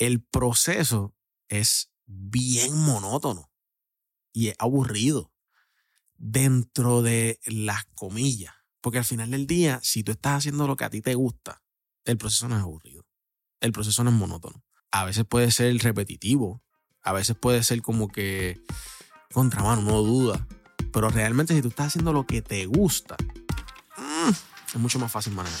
el proceso es bien monótono y es aburrido dentro de las comillas. Porque al final del día, si tú estás haciendo lo que a ti te gusta, el proceso no es aburrido. El proceso no es monótono. A veces puede ser repetitivo. A veces puede ser como que contramano, no duda. Pero realmente si tú estás haciendo lo que te gusta, mm, es mucho más fácil manejar.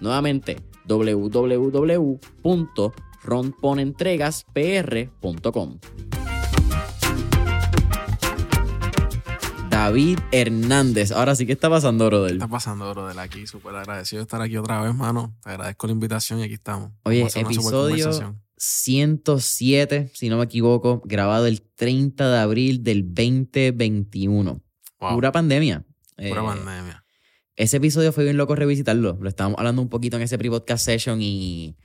Nuevamente, www.ronponentregaspr.com. David Hernández. Ahora sí, ¿qué está pasando, brother? ¿Qué está pasando, brother? Aquí, súper agradecido de estar aquí otra vez, mano. Te agradezco la invitación y aquí estamos. Oye, episodio 107, si no me equivoco, grabado el 30 de abril del 2021. Pura pandemia. Pura eh, pandemia. Ese episodio fue bien loco revisitarlo. Lo estábamos hablando un poquito en ese pre-podcast session y.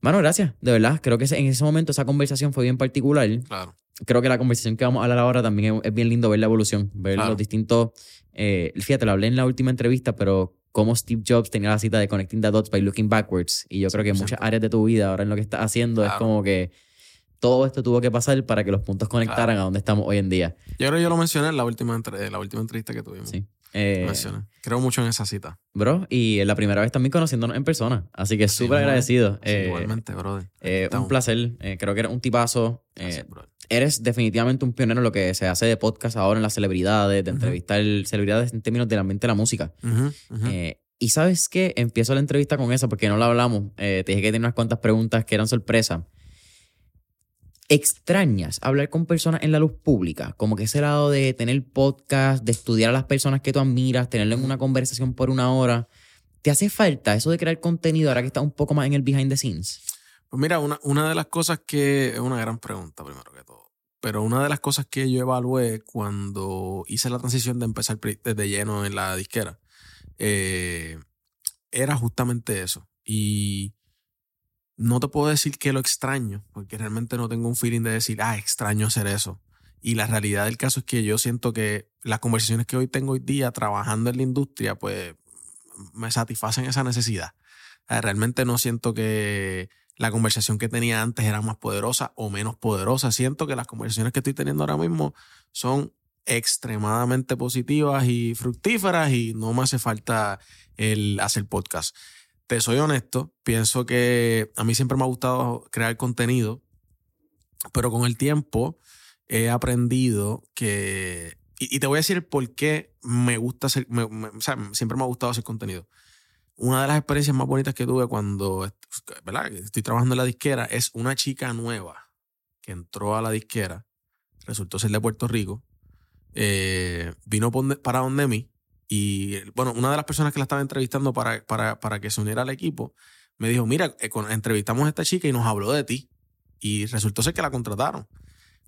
Bueno, gracias, de verdad. Creo que en ese momento esa conversación fue bien particular. Claro. Creo que la conversación que vamos a hablar ahora también es, bien lindo ver la evolución, ver los distintos. Eh, fíjate, lo hablé en la última entrevista, pero cómo Steve Jobs tenía la cita de Connecting the Dots by Looking Backwards. Y yo creo que en muchas áreas de tu vida, ahora en lo que estás haciendo, es como que todo esto tuvo que pasar para que los puntos conectaran a donde estamos hoy en día. Yo creo que yo lo mencioné en la última, la última entrevista que tuvimos. Sí. Eh, Creo mucho en esa cita. Bro, y la primera vez también conociéndonos en persona. Así que súper agradecido. Eh, igualmente, brother. Eh, un placer. creo que eres un tipazo. eres definitivamente un pionero en lo que se hace de podcast ahora en las celebridades, de entrevistar celebridades en términos de la mente de la música. y sabes qué? Empiezo la entrevista con eso porque no la hablamos. te dije que tenía unas cuantas preguntas que eran sorpresa extrañas hablar con personas en la luz pública, como que ese lado de tener podcast, de estudiar a las personas que tú admiras, tenerlo en una conversación por una hora, ¿te hace falta eso de crear contenido ahora que estás un poco más en el behind the scenes? Pues mira, una, una de las cosas que es una gran pregunta primero que todo, pero una de las cosas que yo evalué cuando hice la transición de empezar desde lleno en la disquera, eh, era justamente eso. Y no te puedo decir que lo extraño, porque realmente no tengo un feeling de decir, ah, extraño hacer eso. Y la realidad del caso es que yo siento que las conversaciones que hoy tengo hoy día trabajando en la industria, pues me satisfacen esa necesidad. Realmente no siento que la conversación que tenía antes era más poderosa o menos poderosa. Siento que las conversaciones que estoy teniendo ahora mismo son extremadamente positivas y fructíferas y no me hace falta el hacer podcast te soy honesto, pienso que a mí siempre me ha gustado crear contenido, pero con el tiempo he aprendido que... Y, te voy a decir por qué me gusta hacer... o sea, siempre me ha gustado hacer contenido. Una de las experiencias más bonitas que tuve cuando ¿verdad? estoy trabajando en la disquera es una chica nueva que entró a la disquera, resultó ser de Puerto Rico, eh, vino para donde mí y bueno, una de las personas que la estaba entrevistando para, para, que se uniera al equipo me dijo, mira, eh, entrevistamos a esta chica y nos habló de ti. Y resultó ser que la contrataron.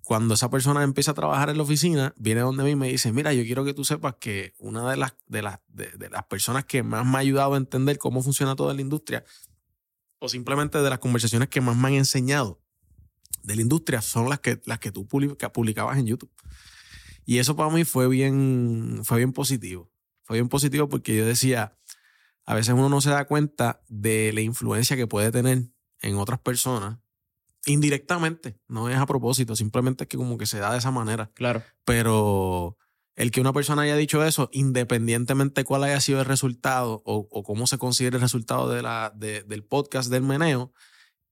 Cuando esa persona empieza a trabajar en la oficina, viene donde mí y me dice, mira, yo quiero que tú sepas que una de las, de las, de, las personas que más me ha ayudado a entender cómo funciona toda la industria o simplemente de las conversaciones que más me han enseñado de la industria son las que, las que tú publica- publicabas en YouTube. Y eso para mí fue bien, fue bien positivo. Fue bien positivo porque yo decía, a veces uno no se da cuenta de la influencia que puede tener en otras personas indirectamente. No es a propósito, simplemente es que como que se da de esa manera. Claro. Pero el que una persona haya dicho eso, independientemente cuál haya sido el resultado o, o cómo se considere el resultado de la, de- del podcast del meneo,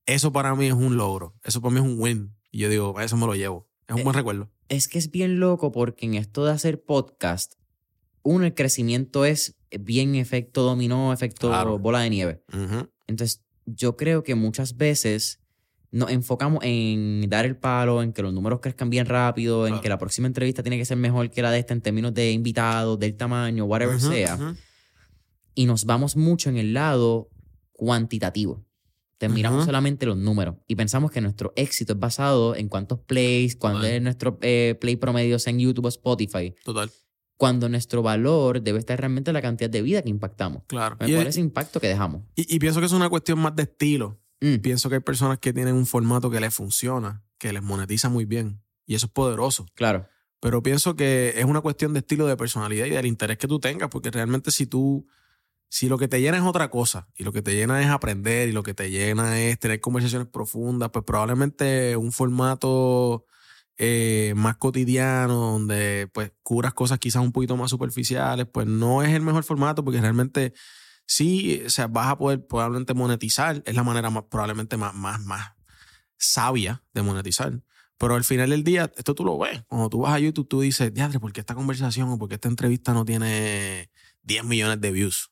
eso para mí es un logro. Eso para mí es un win. Y yo digo, eso me lo llevo. Es un Eh, buen recuerdo. Es que es bien loco porque en esto de hacer podcast, uno, el crecimiento es bien efecto dominó, efecto Claro. bola de nieve. Entonces, yo creo que muchas veces nos enfocamos en dar el palo, en que los números crezcan bien rápido, en Claro. que la próxima entrevista tiene que ser mejor que la de esta en términos de invitados, del tamaño, whatever sea. Y nos vamos mucho en el lado cuantitativo. Te miramos solamente los números y pensamos que nuestro éxito es basado en cuántos plays, cuándo Total. es nuestro eh, play promedio sea en YouTube o Spotify, Total. Cuando nuestro valor debe estar realmente en la cantidad de vida que impactamos. Claro. ¿Cuál Y, es ese impacto que dejamos? y- y pienso que es una cuestión más de estilo. Mm, Pienso que hay personas que tienen un formato que les funciona, que les monetiza muy bien. Y eso es poderoso. claro. Pero pienso que es una cuestión de estilo, de personalidad y del interés que tú tengas, porque realmente si tú, si lo que te llena es otra cosa, y lo que te llena es aprender, y lo que te llena es tener conversaciones profundas, pues probablemente un formato eh, más cotidiano, donde pues curas cosas quizás un poquito más superficiales, pues no es el mejor formato, porque realmente sí, sea, vas a poder probablemente monetizar, es la manera más, probablemente más, más, más sabia de monetizar. Pero al final del día, esto tú lo ves. Cuando tú vas a YouTube, tú dices, diadre, ¿por qué esta conversación o por qué esta entrevista no tiene 10 millones de views?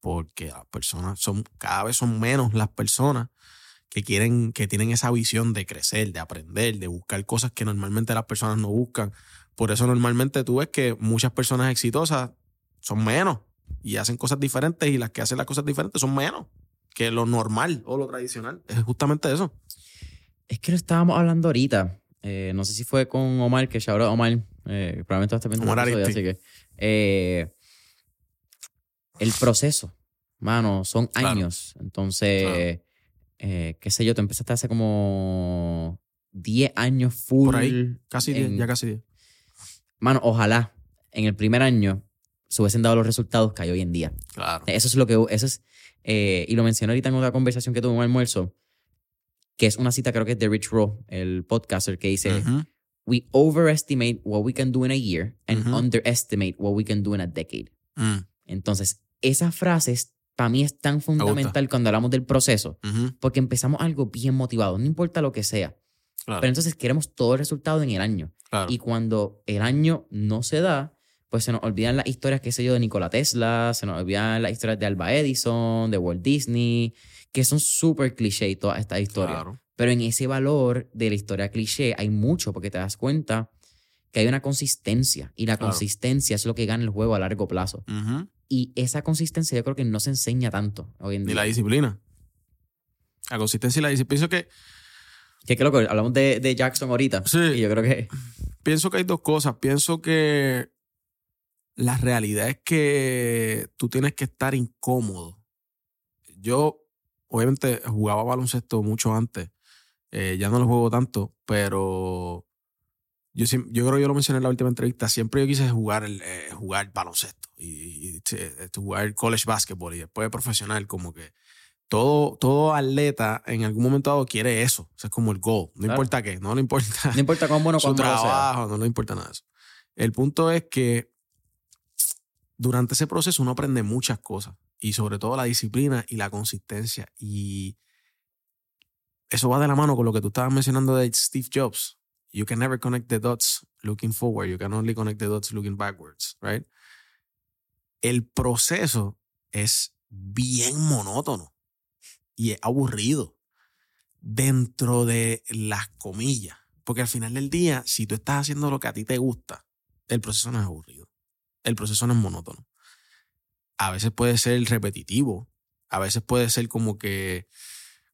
Porque las personas son, cada vez son menos las personas que quieren, que tienen esa visión de crecer, de aprender, de buscar cosas que normalmente las personas no buscan. Por eso normalmente tú ves que muchas personas exitosas son menos y hacen cosas diferentes y las que hacen las cosas diferentes son menos que lo normal o lo tradicional. Es justamente eso. Es que lo estábamos hablando ahorita. Eh, no sé si fue con Omar, que shout out a Omar. eh, probablemente va a estar viendo el Omar episodio, así que. eh, el proceso, mano, son Claro. años. Entonces, eh, qué sé yo, tú empezaste hace como 10 años full. Por ahí, Casi 10, en- ya casi 10. Mano, ojalá en el primer año se hubiesen dado los resultados que hay hoy en día. Claro. Eso es lo que, eso es, eh, y lo mencioné ahorita en otra conversación que tuve en un almuerzo, que es una cita, creo que es de Rich Rowe, el podcaster, que dice, Ujú. we overestimate what we can do in a year and Ujú. underestimate what we can do in a decade. Mm, Entonces, esa frase es- para mí es tan fundamental cuando hablamos del proceso, ujú, porque empezamos algo bien motivado, no importa lo que sea, Claro. pero entonces queremos todo el resultado en el año. claro. Y cuando el año no se da, pues se nos olvidan las historias, qué sé yo, de Nikola Tesla, se nos olvidan las historias de Alba Edison, de Walt Disney, que son súper cliché todas estas historias. Claro. Pero en ese valor de la historia cliché hay mucho, porque te das cuenta que hay una consistencia y la Claro. consistencia es lo que gana el juego a largo plazo. Ujú. Y esa consistencia yo creo que no se enseña tanto hoy en Ni día. la disciplina. La consistencia y la disciplina. Pienso que, Que creo que hablamos de, de Jackson ahorita. Sí. Y yo creo que... pienso que hay dos cosas. Pienso que la realidad es que tú tienes que estar incómodo. Yo, obviamente, jugaba baloncesto mucho antes. Eh, ya no lo juego tanto, pero yo, yo creo que yo lo mencioné en la última entrevista. Siempre yo quise jugar, el, eh, jugar baloncesto y, y, eh, jugar college basketball y después profesional, como que todo, todo atleta en algún momento dado quiere eso. O sea, es como el goal. No Claro. importa qué, no le importa No importa cuán bueno su cuán malo sea. trabajo, no le importa nada de eso. El punto es que durante ese proceso uno aprende muchas cosas y sobre todo la disciplina y la consistencia y eso va de la mano con lo que tú estabas mencionando de Steve Jobs. You can never connect the dots looking forward, you can only connect the dots looking backwards, right? El proceso es bien monótono y es aburrido dentro de las comillas. Porque al final del día, si tú estás haciendo lo que a ti te gusta, el proceso no es aburrido. El proceso no es monótono. A veces puede ser repetitivo. A veces puede ser como que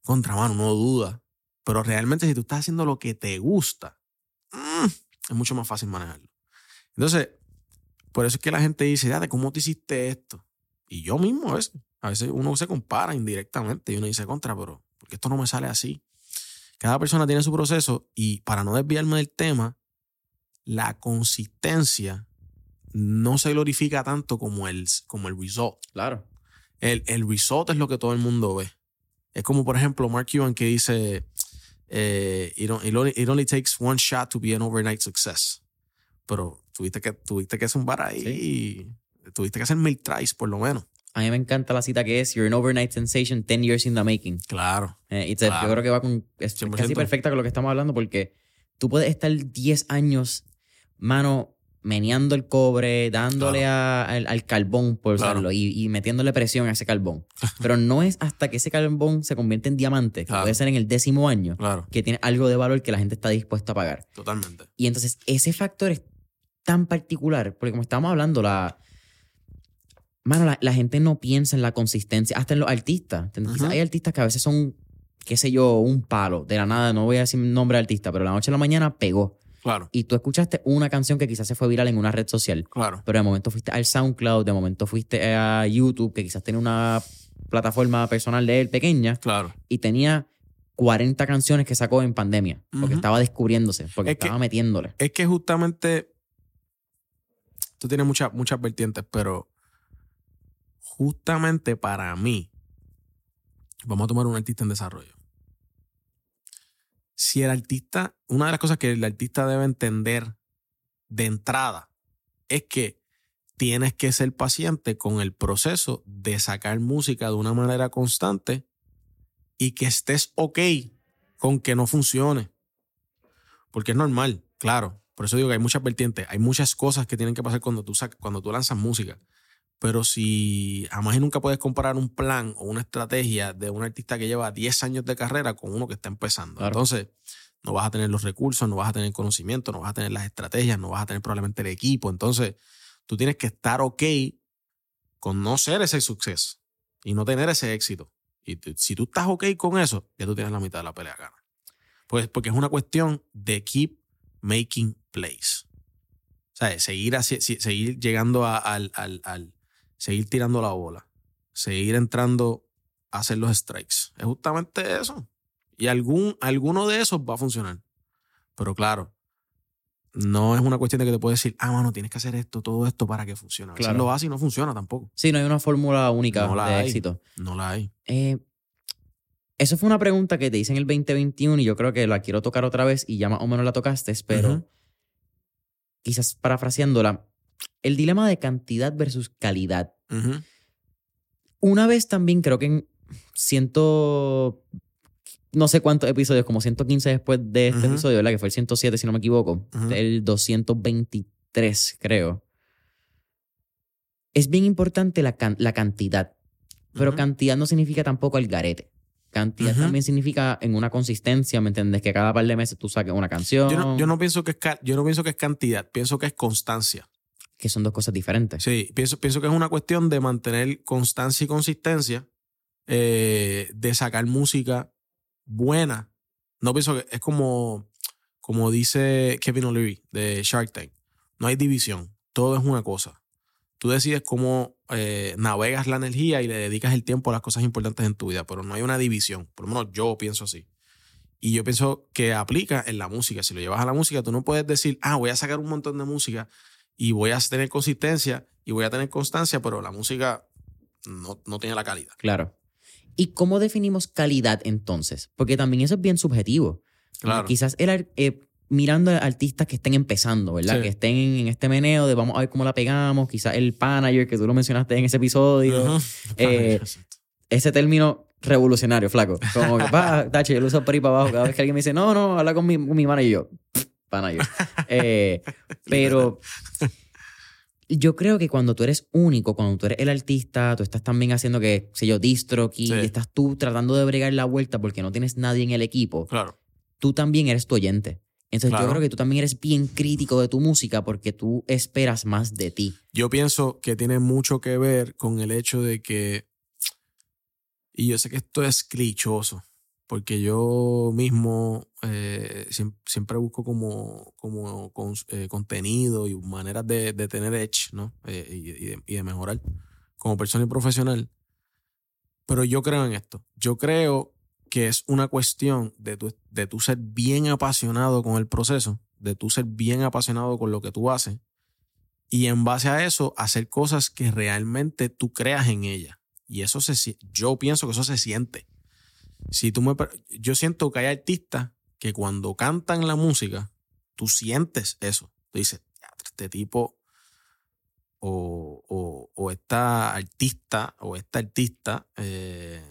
contramano, no duda. Pero realmente si tú estás haciendo lo que te gusta, mm, es mucho más fácil manejarlo. Entonces, por eso es que la gente dice, de ¿cómo te hiciste esto? Y yo mismo a veces, A veces uno se compara indirectamente y uno dice contra, pero porque esto no me sale así. Cada persona tiene su proceso y para no desviarme del tema, la consistencia no se glorifica tanto como el, como el result. Claro. El, el result es lo que todo el mundo ve. Es como, por ejemplo, Mark Cuban que dice, eh, it, only, it, only, takes one shot to be an overnight success. Pero tuviste que, tuviste que zumbar ahí y tuviste que hacer mil tries, por lo menos. A mí me encanta la cita que es You're an overnight sensation, 10 years in the making. Claro. Eh, Yo creo que va con. Es casi perfecta con lo que estamos hablando porque tú puedes estar 10 años, mano, meneando el cobre, dándole al, carbón, por usarlo, y, metiéndole presión a ese carbón. Pero no es hasta que ese carbón se convierte en diamante, que puede ser en el décimo año, que tiene algo de valor que la gente está dispuesta a pagar. Totalmente. Y entonces ese factor es tan particular, porque como estábamos hablando, la... Mano, la, gente no piensa en la consistencia, hasta en los artistas. Hay artistas que a veces son, qué sé yo, un palo, de la nada, no voy a decir nombre de artista, pero la noche a la mañana pegó Claro. Y tú escuchaste una canción que quizás se fue viral en una red social. Claro. Pero de momento fuiste al SoundCloud, de momento fuiste a YouTube, que quizás tiene una plataforma personal de él pequeña. Claro. Y tenía 40 canciones que sacó en pandemia. Porque estaba descubriéndose, porque estaba metiéndole. Es que justamente. Tú tienes muchas, muchas vertientes, pero justamente para mí, vamos a tomar un artista en desarrollo si el artista, una de las cosas que el artista debe entender de entrada es que tienes que ser paciente con el proceso de sacar música de una manera constante y que estés ok con que no funcione. Porque es normal, claro. Por eso digo que hay muchas vertientes, hay muchas cosas que tienen que pasar cuando tú, cuando tú lanzas música. Pero si jamás y nunca puedes comparar un plan o una estrategia de un artista que lleva 10 años de carrera con uno que está empezando. Entonces, no vas a tener los recursos, no vas a tener conocimiento, no vas a tener las estrategias, no vas a tener probablemente el equipo. Entonces, tú tienes que estar ok con no ser ese suceso y no tener ese éxito. Y si tú estás ok con eso, ya tú tienes la mitad de la pelea gana. Pues porque es una cuestión de keep making plays. O sea, seguir, así, seguir llegando al, seguir tirando la bola, seguir entrando a hacer los strikes. Es justamente eso. Y algún, alguno de esos va a funcionar. Pero claro, no es una cuestión de que te puedes decir, ah, mano, tienes que hacer esto, todo esto para que funcione. Claro. lo hace y no funciona tampoco. Sí, no hay una fórmula única de éxito. No la hay. Eh, eso fue una pregunta que te hice en el 2021 y yo creo que la quiero tocar otra vez y ya más o menos la tocaste, pero quizás parafraseándola, el dilema de cantidad versus calidad. Una vez también creo que en ciento, no sé cuántos episodios, como 115 después de este episodio, ¿verdad? Que fue el 107, si no me equivoco. El 223, creo. Es bien importante la, la cantidad, pero cantidad no significa tampoco el garete. Cantidad también significa en una consistencia, ¿me entiendes? Que cada par de meses tú saques una canción. Yo no, pienso, que es, yo no pienso que es cantidad, pienso que es constancia que son dos cosas diferentes. Sí, pienso, pienso que es una cuestión de mantener constancia y consistencia, eh, de sacar música buena. No pienso que es como, como dice Kevin O'Leary de Shark Tank. No hay división, todo es una cosa. Tú decides cómo eh, navegas la energía y le dedicas el tiempo a las cosas importantes en tu vida, pero no hay una división. Por lo menos yo pienso así. Y yo pienso que aplica en la música. Si lo llevas a la música, tú no puedes decir, ah, voy a sacar un montón de música y voy a tener consistencia y voy a tener constancia, pero la música no, tiene la calidad. Claro. ¿Y cómo definimos calidad entonces? Porque también eso es bien subjetivo. Claro. Quizás el, eh, mirando a artistas que estén empezando, ¿verdad? Que estén en este meneo de vamos a ver cómo la pegamos. Quizás el manager que tú lo mencionaste en ese episodio. Eh, ese término revolucionario, flaco. Como que, va, tache, yo lo uso por ahí para abajo. Cada vez que alguien me dice, no, no, habla con mi, con mi manager, y yo, eh, pero yo creo que cuando tú eres único, cuando tú eres el artista, tú estás también haciendo que, sé yo, distro y estás tú tratando de bregar la vuelta porque no tienes nadie en el equipo. Claro. Tú también eres tu oyente. Entonces yo creo que tú también eres bien crítico de tu música porque tú esperas más de ti. Yo pienso que tiene mucho que ver con el hecho de que, y yo sé que esto es clichoso, porque yo mismo eh, siempre, busco como, como eh, contenido y maneras de, tener edge, ¿no? Eh, y, de, mejorar como persona y profesional. Pero yo creo en esto. Yo creo que es una cuestión de tu, de tu ser bien apasionado con el proceso, de tu ser bien apasionado con lo que tú haces y en base a eso hacer cosas que realmente tú creas en ellas. Y eso se yo pienso que eso se siente. Si tú me yo siento que hay artistas que cuando cantan la música, tú sientes eso. Tú dices, este tipo o, o, o esta artista o esta artista eh,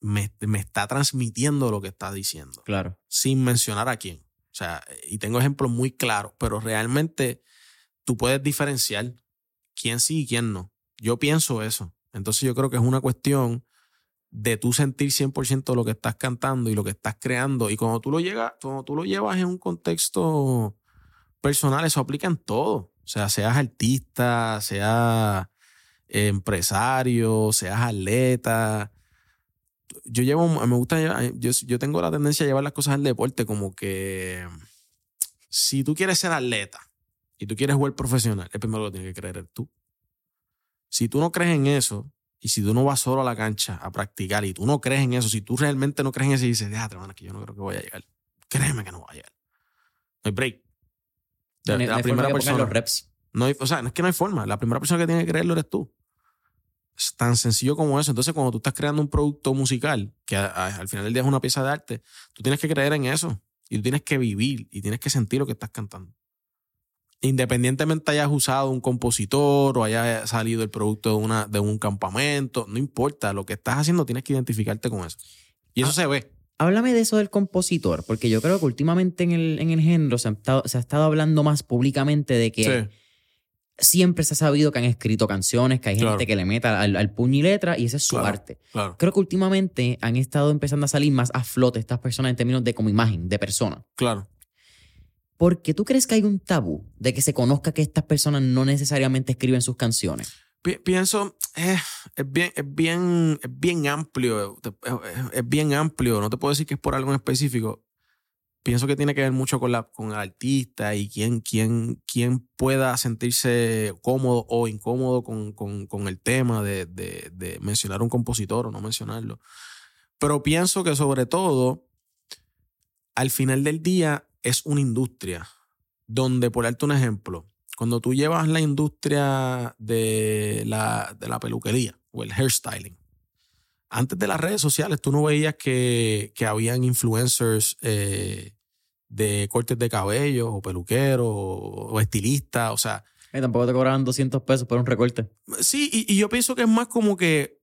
me, me, está transmitiendo lo que está diciendo. Claro. Sin mencionar a quién. O sea, y tengo ejemplos muy claros, pero realmente tú puedes diferenciar quién sí y quién no. Yo pienso eso. Entonces yo creo que es una cuestión de tú sentir 100% lo que estás cantando y lo que estás creando. Y cuando tú lo, llegas, cuando tú lo llevas en un contexto personal, eso aplica en todo. O sea, seas artista, seas empresario, seas atleta. Yo llevo, me gusta, yo, yo tengo la tendencia a llevar las cosas al deporte como que si tú quieres ser atleta y tú quieres jugar profesional, el primero que tienes que creer tú. Si tú no crees en eso, y si tú no vas solo a la cancha a practicar y tú no crees en eso, si tú realmente no crees en eso y dices, déjate, hermano, que yo no creo que voy a llegar. Créeme que no voy a llegar. No hay break la primera persona. Los reps. No o sea, no es que no hay forma. La primera persona que tiene que creerlo eres tú. Es tan sencillo como eso. Entonces, cuando tú estás creando un producto musical, que al final del día es una pieza de arte, tú tienes que creer en eso. Y tú tienes que vivir y tienes que sentir lo que estás cantando. Independientemente hayas usado un compositor o haya salido el producto de, una, de un campamento, no importa. Lo que estás haciendo tienes que identificarte con eso. Y eso ah, se ve. Háblame de eso del compositor, porque yo creo que últimamente en el, en el género se ha, estado, hablando más públicamente de que siempre se ha sabido que han escrito canciones, que hay gente que le meta al, puño y letra y esa es su arte. Creo que últimamente han estado empezando a salir más a flote estas personas en términos de como imagen, de persona. Claro. ¿Por qué tú crees que hay un tabú de que se conozca que estas personas no necesariamente escriben sus canciones? pienso, eh, es, bien, es, bien, es bien amplio, es, bien amplio, no te puedo decir que es por algo en específico. Pienso que tiene que ver mucho con, la, con el artista y quién, quién, quién pueda sentirse cómodo o incómodo con, con, con el tema de, de, de mencionar un compositor o no mencionarlo. Pero pienso que sobre todo, al final del día, es una industria donde, por darte un ejemplo, cuando tú llevas la industria de la, de la peluquería o el hairstyling, antes de las redes sociales tú no veías que, que habían influencers eh, de cortes de cabello o peluqueros o, estilistas, o sea... Y tampoco te cobraban 200 pesos por un recorte. Sí, y, y yo pienso que es más como que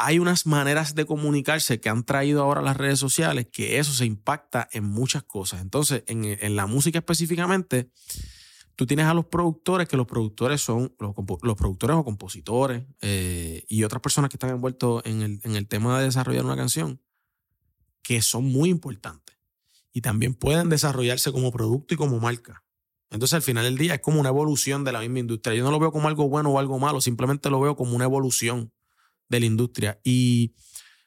hay unas maneras de comunicarse que han traído ahora las redes sociales que eso se impacta en muchas cosas. Entonces, en, la música específicamente, tú tienes a los productores, que los productores son los, productores o compositores eh, y otras personas que están envueltos en el, en el tema de desarrollar una canción, que son muy importantes. Y también pueden desarrollarse como producto y como marca. Entonces, al final del día es como una evolución de la misma industria. Yo no lo veo como algo bueno o algo malo, simplemente lo veo como una evolución de la industria. Y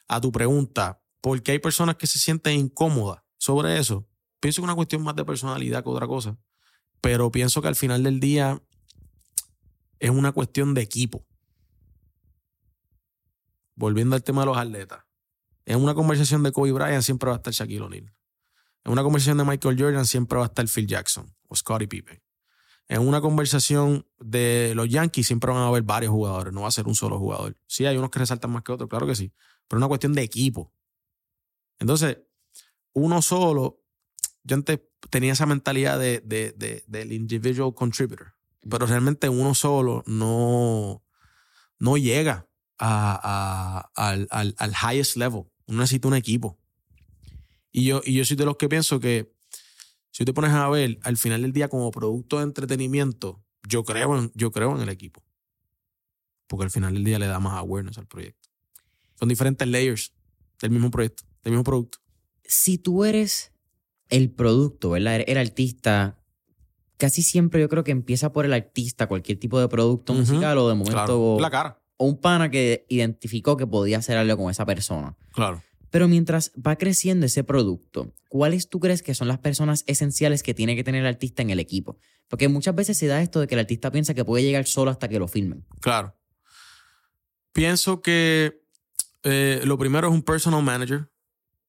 a tu pregunta, ¿por qué hay personas que se sienten incómodas sobre eso? Pienso que es una cuestión más de personalidad que otra cosa. Pero pienso que al final del día es una cuestión de equipo. Volviendo al tema de los atletas. En una conversación de Kobe Bryant siempre va a estar Shaquille O'Neal. En una conversación de Michael Jordan siempre va a estar Phil Jackson o Scottie Pippen en una conversación de los Yankees siempre van a haber varios jugadores, no va a ser un solo jugador. Sí, hay unos que resaltan más que otros, claro que sí, pero es una cuestión de equipo. Entonces, uno solo, yo antes tenía esa mentalidad de, del individual contributor, pero realmente uno solo no, no llega al, al, al, highest level. Uno necesita un equipo. Y yo, y yo soy de los que pienso que si te pones a ver, al final del día, como producto de entretenimiento, yo creo en, yo creo en el equipo. Porque al final del día le da más awareness al proyecto. Son diferentes layers del mismo proyecto, del mismo producto. Si tú eres el producto, ¿verdad? El artista, casi siempre yo creo que empieza por el artista, cualquier tipo de producto musical o de momento. La cara. O un pana que identificó que podía hacer algo con esa persona. Claro. Pero mientras va creciendo ese producto, ¿cuáles tú crees que son las personas esenciales que tiene que tener el artista en el equipo? Porque muchas veces se da esto de que el artista piensa que puede llegar solo hasta que lo filmen. Claro. Pienso que eh, lo primero es un personal manager.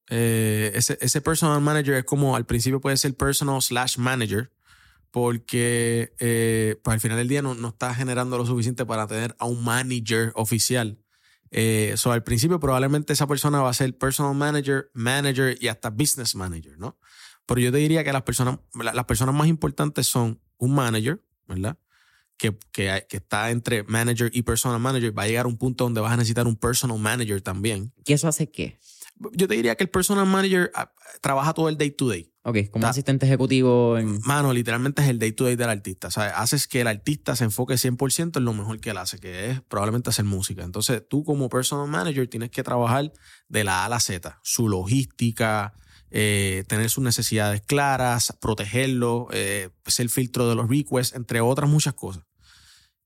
Eh, ese, personal manager es como al principio puede ser personal slash manager porque eh, pues al final del día no, no está generando lo suficiente para tener a un manager oficial. Eh, so, al principio probablemente esa persona va a ser personal manager, manager y hasta business manager, ¿no? Pero yo te diría que las personas, las personas más importantes son un manager, ¿verdad? Que, que, que, está entre manager y personal manager. Va a llegar a un punto donde vas a necesitar un personal manager también. ¿Y eso hace qué? Yo te diría que el personal manager ah, trabaja todo el day to day. Ok, como asistente ejecutivo. En... Mano, literalmente es el day to day del artista. O sea, haces que el artista se enfoque 100% en lo mejor que él hace, que es probablemente hacer música. Entonces, tú como personal manager tienes que trabajar de la A a la Z. Su logística, eh, tener sus necesidades claras, protegerlo, eh, ser filtro de los requests, entre otras muchas cosas.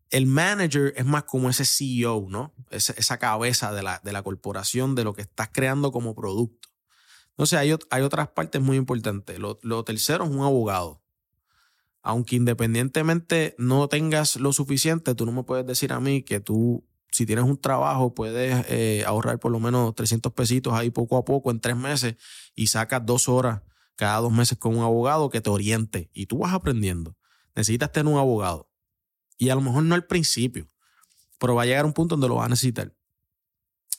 El manager es más como ese CEO, ¿no? Esa, esa cabeza de la, de la corporación, de lo que estás creando como producto. Entonces, hay, hay otras partes muy importantes. Lo, tercero es un abogado. Aunque independientemente no tengas lo suficiente, tú no me puedes decir a mí que tú, si tienes un trabajo, puedes eh, ahorrar por lo menos 300 pesitos ahí poco a poco en tres meses y sacas dos horas cada dos meses con un abogado que te oriente y tú vas aprendiendo. Necesitas tener un abogado. Y a lo mejor no al principio, pero va a llegar un punto donde lo vas a necesitar.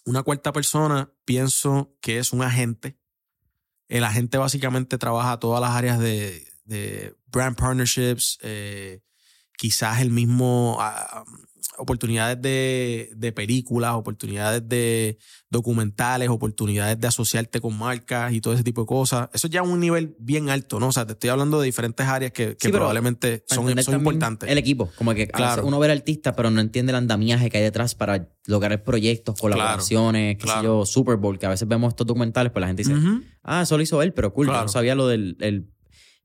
Una cuarta persona, pienso que es un agente el agente básicamente trabaja todas las áreas de, de brand partnerships, eh, quizás el mismo uh, oportunidades de, de, películas, oportunidades de documentales, oportunidades de asociarte con marcas y todo ese tipo de cosas. Eso ya es un nivel bien alto, ¿no? O sea, te estoy hablando de diferentes áreas que, que sí, probablemente son, son importantes. El equipo, como que claro. uno ve al artista, pero no entiende el andamiaje que hay detrás para lograr proyectos, colaboraciones, claro, qué claro. sé yo, Super Bowl, que a veces vemos estos documentales, pues la gente dice, uh -huh. ah, eso lo hizo él, pero cool, no sabía lo del el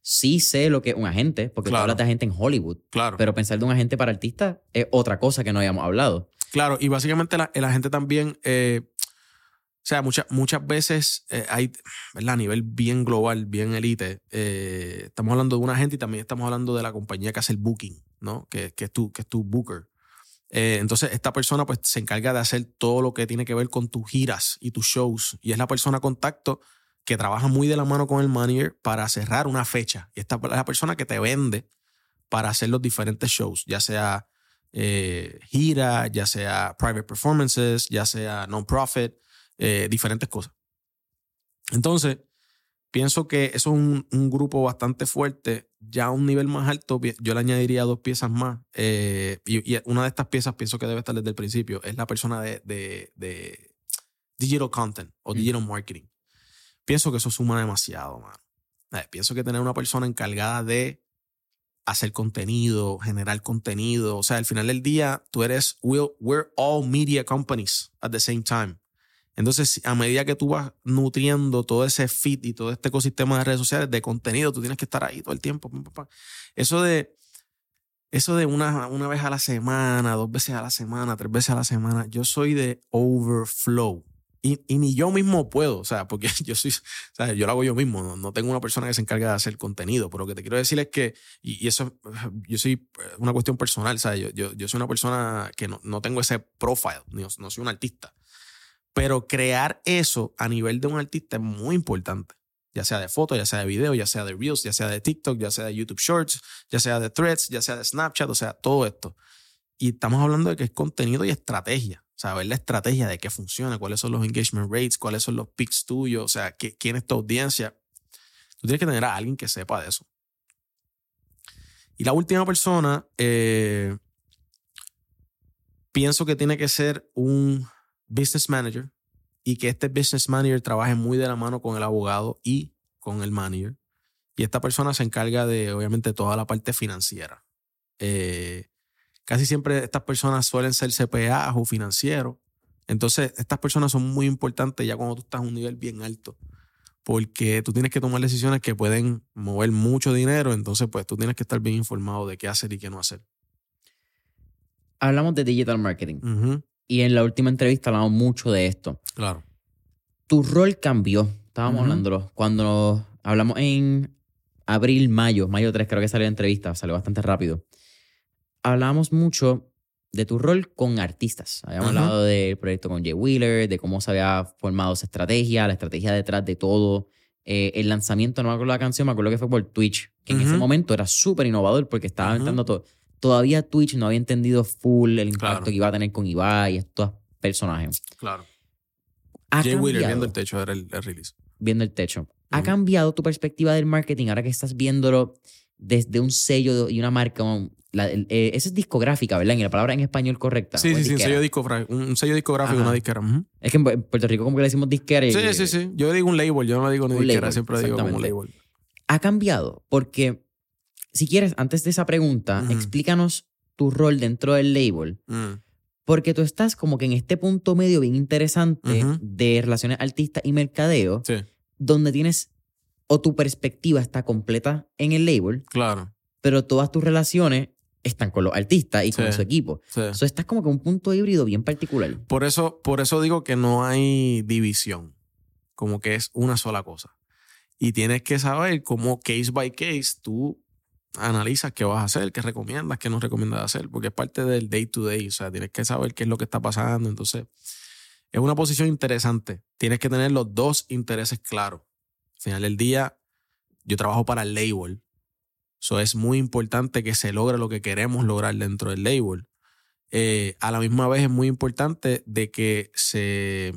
sí sé lo que es un agente, porque claro. tú hablas de agente en Hollywood. Claro. Pero pensar de un agente para artistas es otra cosa que no habíamos hablado. Claro, y básicamente la, el agente también, eh, o sea, muchas, muchas veces eh, hay, ¿verdad? A nivel bien global, bien elite, eh, estamos hablando de un agente y también estamos hablando de la compañía que hace el booking, ¿no? Que, que, es, tu, que es tu booker. Eh, entonces, esta persona pues se encarga de hacer todo lo que tiene que ver con tus giras y tus shows. Y es la persona contacto que trabaja muy de la mano con el manager para cerrar una fecha. Y esta es la persona que te vende para hacer los diferentes shows, ya sea eh, gira, ya sea private performances, ya sea non-profit, eh, diferentes cosas. Entonces, pienso que eso es un, un, grupo bastante fuerte. Ya a un nivel más alto, yo le añadiría dos piezas más. Eh, y, y, una de estas piezas pienso que debe estar desde el principio. Es la persona de, de, de digital content o digital marketing pienso que eso suma demasiado, man. Eh, pienso que tener una persona encargada de hacer contenido, generar contenido, o sea, al final del día, tú eres, we're, we're all media companies at the same time. Entonces, a medida que tú vas nutriendo todo ese feed y todo este ecosistema de redes sociales de contenido, tú tienes que estar ahí todo el tiempo. Eso de, eso de una, una vez a la semana, dos veces a la semana, tres veces a la semana, yo soy de overflow. Y, y, ni yo mismo puedo, o sea, porque yo soy, o sea, yo lo hago yo mismo, no, no, tengo una persona que se encargue de hacer contenido, pero lo que te quiero decir es que, y, y eso, yo soy una cuestión personal, o sea, yo, yo, yo soy una persona que no, no tengo ese profile, no, no soy un artista, pero crear eso a nivel de un artista es muy importante, ya sea de foto, ya sea de video, ya sea de Reels, ya sea de TikTok, ya sea de YouTube Shorts, ya sea de Threads, ya sea de Snapchat, o sea, todo esto. Y estamos hablando de que es contenido y estrategia. Ver la estrategia de qué funciona, cuáles son los engagement rates, cuáles son los picks tuyos, o sea, qué, quién es tu audiencia. Tú tienes que tener a alguien que sepa de eso. Y la última persona, eh, pienso que tiene que ser un business manager y que este business manager trabaje muy de la mano con el abogado y con el manager. Y esta persona se encarga de, obviamente, toda la parte financiera. Eh, Casi siempre estas personas suelen ser CPA o financieros. Entonces, estas personas son muy importantes ya cuando tú estás a un nivel bien alto. Porque tú tienes que tomar decisiones que pueden mover mucho dinero. Entonces, pues tú tienes que estar bien informado de qué hacer y qué no hacer. Hablamos de digital marketing. Uh -huh. Y en la última entrevista hablamos mucho de esto. Claro. Tu rol cambió. Estábamos uh -huh. hablándolo. Cuando hablamos en abril, mayo, mayo 3, creo que salió la entrevista, salió bastante rápido hablábamos mucho de tu rol con artistas. Habíamos hablado del proyecto con Jay Wheeler, de cómo se había formado esa estrategia, la estrategia detrás de todo. Eh, el lanzamiento, no me acuerdo la canción, me acuerdo que fue por Twitch, que en ese momento era súper innovador porque estaba entrando todo. Todavía Twitch no había entendido full el impacto Claro. que iba a tener con Ibai y estos personajes. Claro. Ha Jay Wheeler viendo el techo era el, el release. viendo el techo. ¿Ha cambiado tu perspectiva del marketing ahora que estás viéndolo desde un sello y una marca? la- eh, esa es discográfica, ¿verdad? Y la palabra en español correcta. Sí, ¿o es sí, sí, un sello, discográfico, un sello discográfico, Ajá. una disquera. Es que en en Puerto Rico como que le decimos disquera. y- Sí, sí, sí. Yo digo un label, yo no digo ni disquera, label, siempre digo como un label. Ha cambiado porque, si quieres, antes de esa pregunta, explícanos tu rol dentro del label. Mm, Porque tú estás como que en este punto medio bien interesante de relaciones artista y mercadeo, Sí, donde tienes, o tu perspectiva está completa en el label, claro. pero todas tus relaciones están con los artistas y con su equipo. sí. Eso estás como que un punto híbrido bien particular. Por eso, por eso digo que no hay división. Como que es una sola cosa. Y tienes que saber cómo case by case tú analizas qué vas a hacer, qué recomiendas, qué no recomiendas hacer, porque es parte del day to day. O sea, tienes que saber qué es lo que está pasando. Entonces, es una posición interesante. Tienes que tener los dos intereses claros. Al final del día, yo trabajo para el label. Eso es muy importante que se logre lo que queremos lograr dentro del label. Eh, a la misma vez es muy importante de que se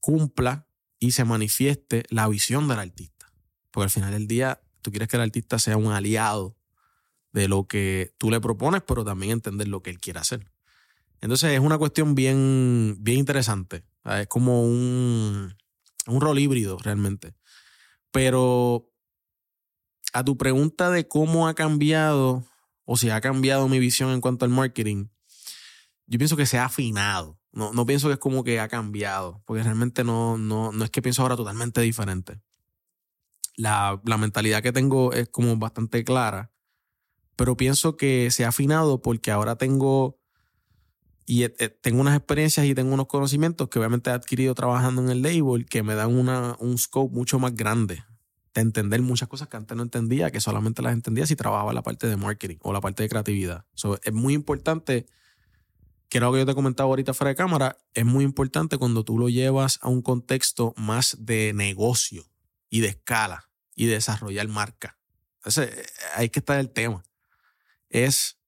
cumpla y se manifieste la visión del artista. Porque al final del día, tú quieres que el artista sea un aliado de lo que tú le propones, pero también entender lo que él quiere hacer. Entonces es una cuestión bien, bien interesante. Es como un, un rol híbrido realmente. Pero a tu pregunta de cómo ha cambiado o si ha cambiado mi visión en cuanto al marketing, yo pienso que se ha afinado. No, no pienso que es como que ha cambiado, porque realmente no, no, no es que pienso ahora totalmente diferente. La, la mentalidad que tengo es como bastante clara, pero pienso que se ha afinado porque ahora tengo y eh, eh, tengo unas experiencias y tengo unos conocimientos que obviamente he adquirido trabajando en el label que me dan una, un scope mucho más grande de entender muchas cosas que antes no entendía, que solamente las entendía si trabajaba la parte de marketing o la parte de creatividad. So, es muy importante, que era lo que yo te comentaba ahorita fuera de cámara, es muy importante cuando tú lo llevas a un contexto más de negocio y de escala y de desarrollar marca. Entonces, eh, ahí que está el tema. Es,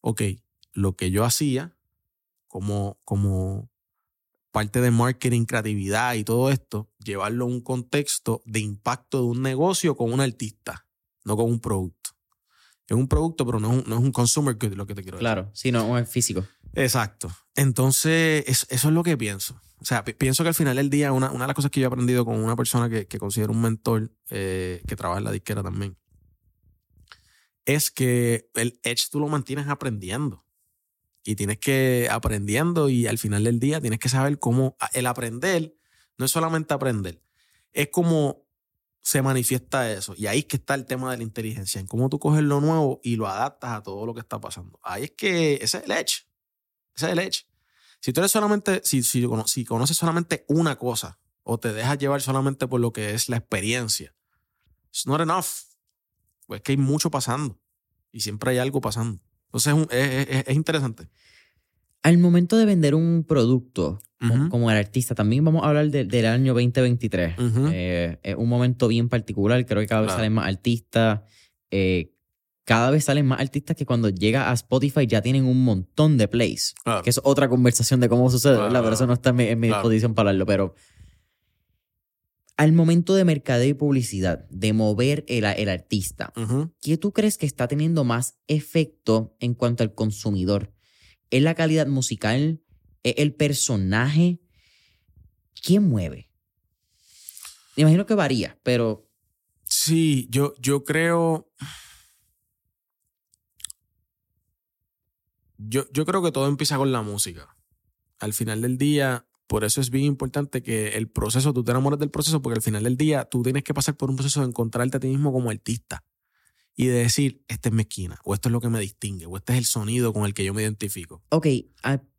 ok, lo que yo hacía como, como parte de marketing, creatividad y todo esto, llevarlo a un contexto de impacto de un negocio con un artista, no con un producto. Es un producto, pero no es un, no es un consumer good, lo que te quiero decir. Claro, sí, no, es físico. Exacto. Entonces, es- eso es lo que pienso. O sea, pi- pienso que al final del día, una, una de las cosas que yo he aprendido con una persona que, que considero un mentor, eh, que trabaja en la disquera también, es que el edge tú lo mantienes aprendiendo. Y tienes que aprendiendo y al final del día tienes que saber cómo el aprender no es solamente aprender, es como se manifiesta eso. Y ahí es que está el tema de la inteligencia, en cómo tú coges lo nuevo y lo adaptas a todo lo que está pasando. Ahí es que ese es el edge. Ese es el edge. Si tú eres solamente, si, si, si conoces solamente una cosa o te dejas llevar solamente por lo que es la experiencia, it's not enough. Pues es que hay mucho pasando y siempre hay algo pasando. Entonces es, un- es- es- es interesante. Al momento de vender un producto, como el artista, también vamos a hablar de- del año 2023. Ujú. Eh, es un momento bien particular. Creo que cada vez Claro. salen más artistas. eh, cada vez salen más artistas que cuando llega a Spotify ya tienen un montón de plays. Claro. Que es otra conversación de cómo sucede, Claro, ¿verdad? Pero eso no está en mi, en mi disposición para hablarlo. Pero al momento de mercadeo y publicidad, de mover el, el artista, Ujú. ¿qué tú crees que está teniendo más efecto en cuanto al consumidor? ¿Es la calidad musical? ¿Es el personaje? ¿Quién mueve? Me imagino que varía, pero Sí, yo, yo creo. Yo, yo creo que todo empieza con la música. Al final del día, por eso es bien importante que el proceso, tú te enamores del proceso, porque al final del día tú tienes que pasar por un proceso de encontrarte a ti mismo como artista y de decir, esta es mi esquina, o esto es lo que me distingue, o este es el sonido con el que yo me identifico. Ok,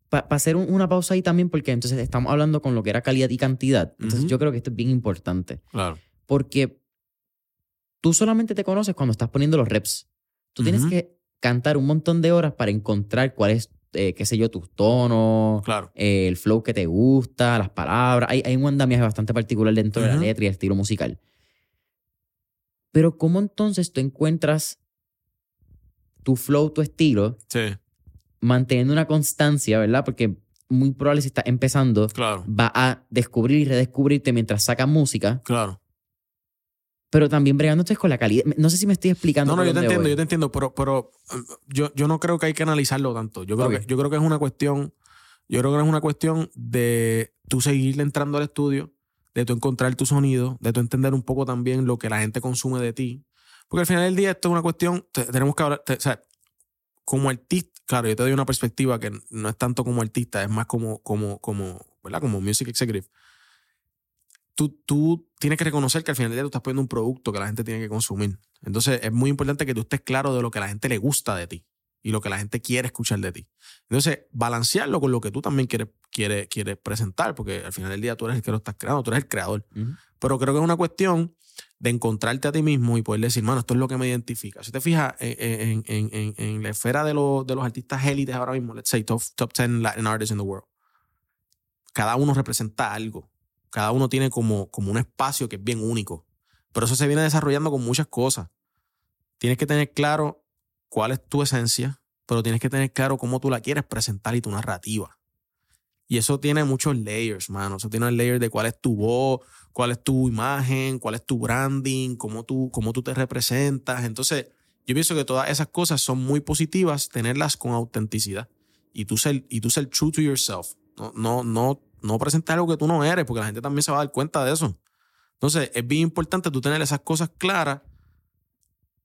para hacer un- una pausa ahí también, porque entonces estamos hablando con lo que era calidad y cantidad. Entonces yo creo que esto es bien importante. Claro. Porque tú solamente te conoces cuando estás poniendo los reps. Tú tienes que cantar un montón de horas para encontrar cuál es, eh, qué sé yo, tus tonos, Claro. eh, el flow que te gusta, las palabras. Hay, hay un andamiaje bastante particular dentro de la letra y el estilo musical. Pero ¿cómo entonces tú encuentras tu flow, tu estilo, Sí, manteniendo una constancia, ¿verdad? Porque muy probable si estás empezando, claro. va a descubrir y redescubrirte mientras sacas música, Claro. Pero también bregando entonces con la calidad. No sé si me estoy explicando. No, no, yo te entiendo, voy. yo te entiendo, pero, pero eh, yo, yo no creo que hay que analizarlo tanto. Yo creo, Ok. que, yo creo que es una cuestión, yo creo que es una cuestión de tú seguirle entrando al estudio, de tú encontrar tu sonido, de tú entender un poco también lo que la gente consume de ti. Porque al final del día esto es una cuestión, te- tenemos que hablar, te- o sea, como artista, claro, yo te doy una perspectiva que no es tanto como artista, es más como, como, como, ¿verdad? Como music executive. Tú, tú tienes que reconocer que al final del día tú estás poniendo un producto que la gente tiene que consumir. Entonces es muy importante que tú estés claro de lo que a la gente le gusta de ti y lo que la gente quiere escuchar de ti. Entonces, balancearlo con lo que tú también quieres, quieres, quieres presentar, porque al final del día tú eres el que lo estás creando, tú eres el creador. Pero creo que es una cuestión de encontrarte a ti mismo y poder decir, mano, esto es lo que me identifica. Si te fijas en, en- en- en- en la esfera de, los- de los artistas élites ahora mismo, let's say top, top 10 Latin artists in the world, cada uno representa algo. Cada uno tiene como, como un espacio que es bien único. Pero eso se viene desarrollando con muchas cosas. Tienes que tener claro cuál es tu esencia, pero tienes que tener claro cómo tú la quieres presentar y tu narrativa. Y eso tiene muchos layers, mano. Eso tiene el layer de cuál es tu voz, cuál es tu imagen, cuál es tu branding, cómo tú, cómo tú te representas. Entonces, yo pienso que todas esas cosas son muy positivas, tenerlas con autenticidad. Y tú ser, y tú ser true to yourself. No, no, no, no presentar algo que tú no eres, porque la gente también se va a dar cuenta de eso. Entonces, es bien importante tú tener esas cosas claras.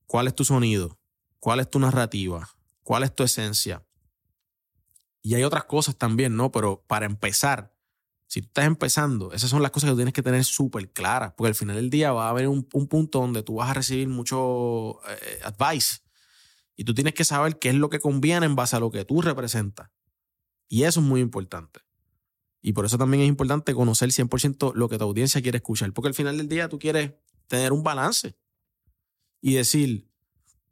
¿Cuál es tu sonido? ¿Cuál es tu narrativa? ¿Cuál es tu esencia? Y hay otras cosas también, ¿no? Pero para empezar, si tú estás empezando, esas son las cosas que tú tienes que tener súper claras, porque al final del día va a haber un, un punto donde tú vas a recibir mucho eh, advice y tú tienes que saber qué es lo que conviene en base a lo que tú representas. Y eso es muy importante. Y por eso también es importante conocer 100% lo que tu audiencia quiere escuchar, porque al final del día tú quieres tener un balance y decir,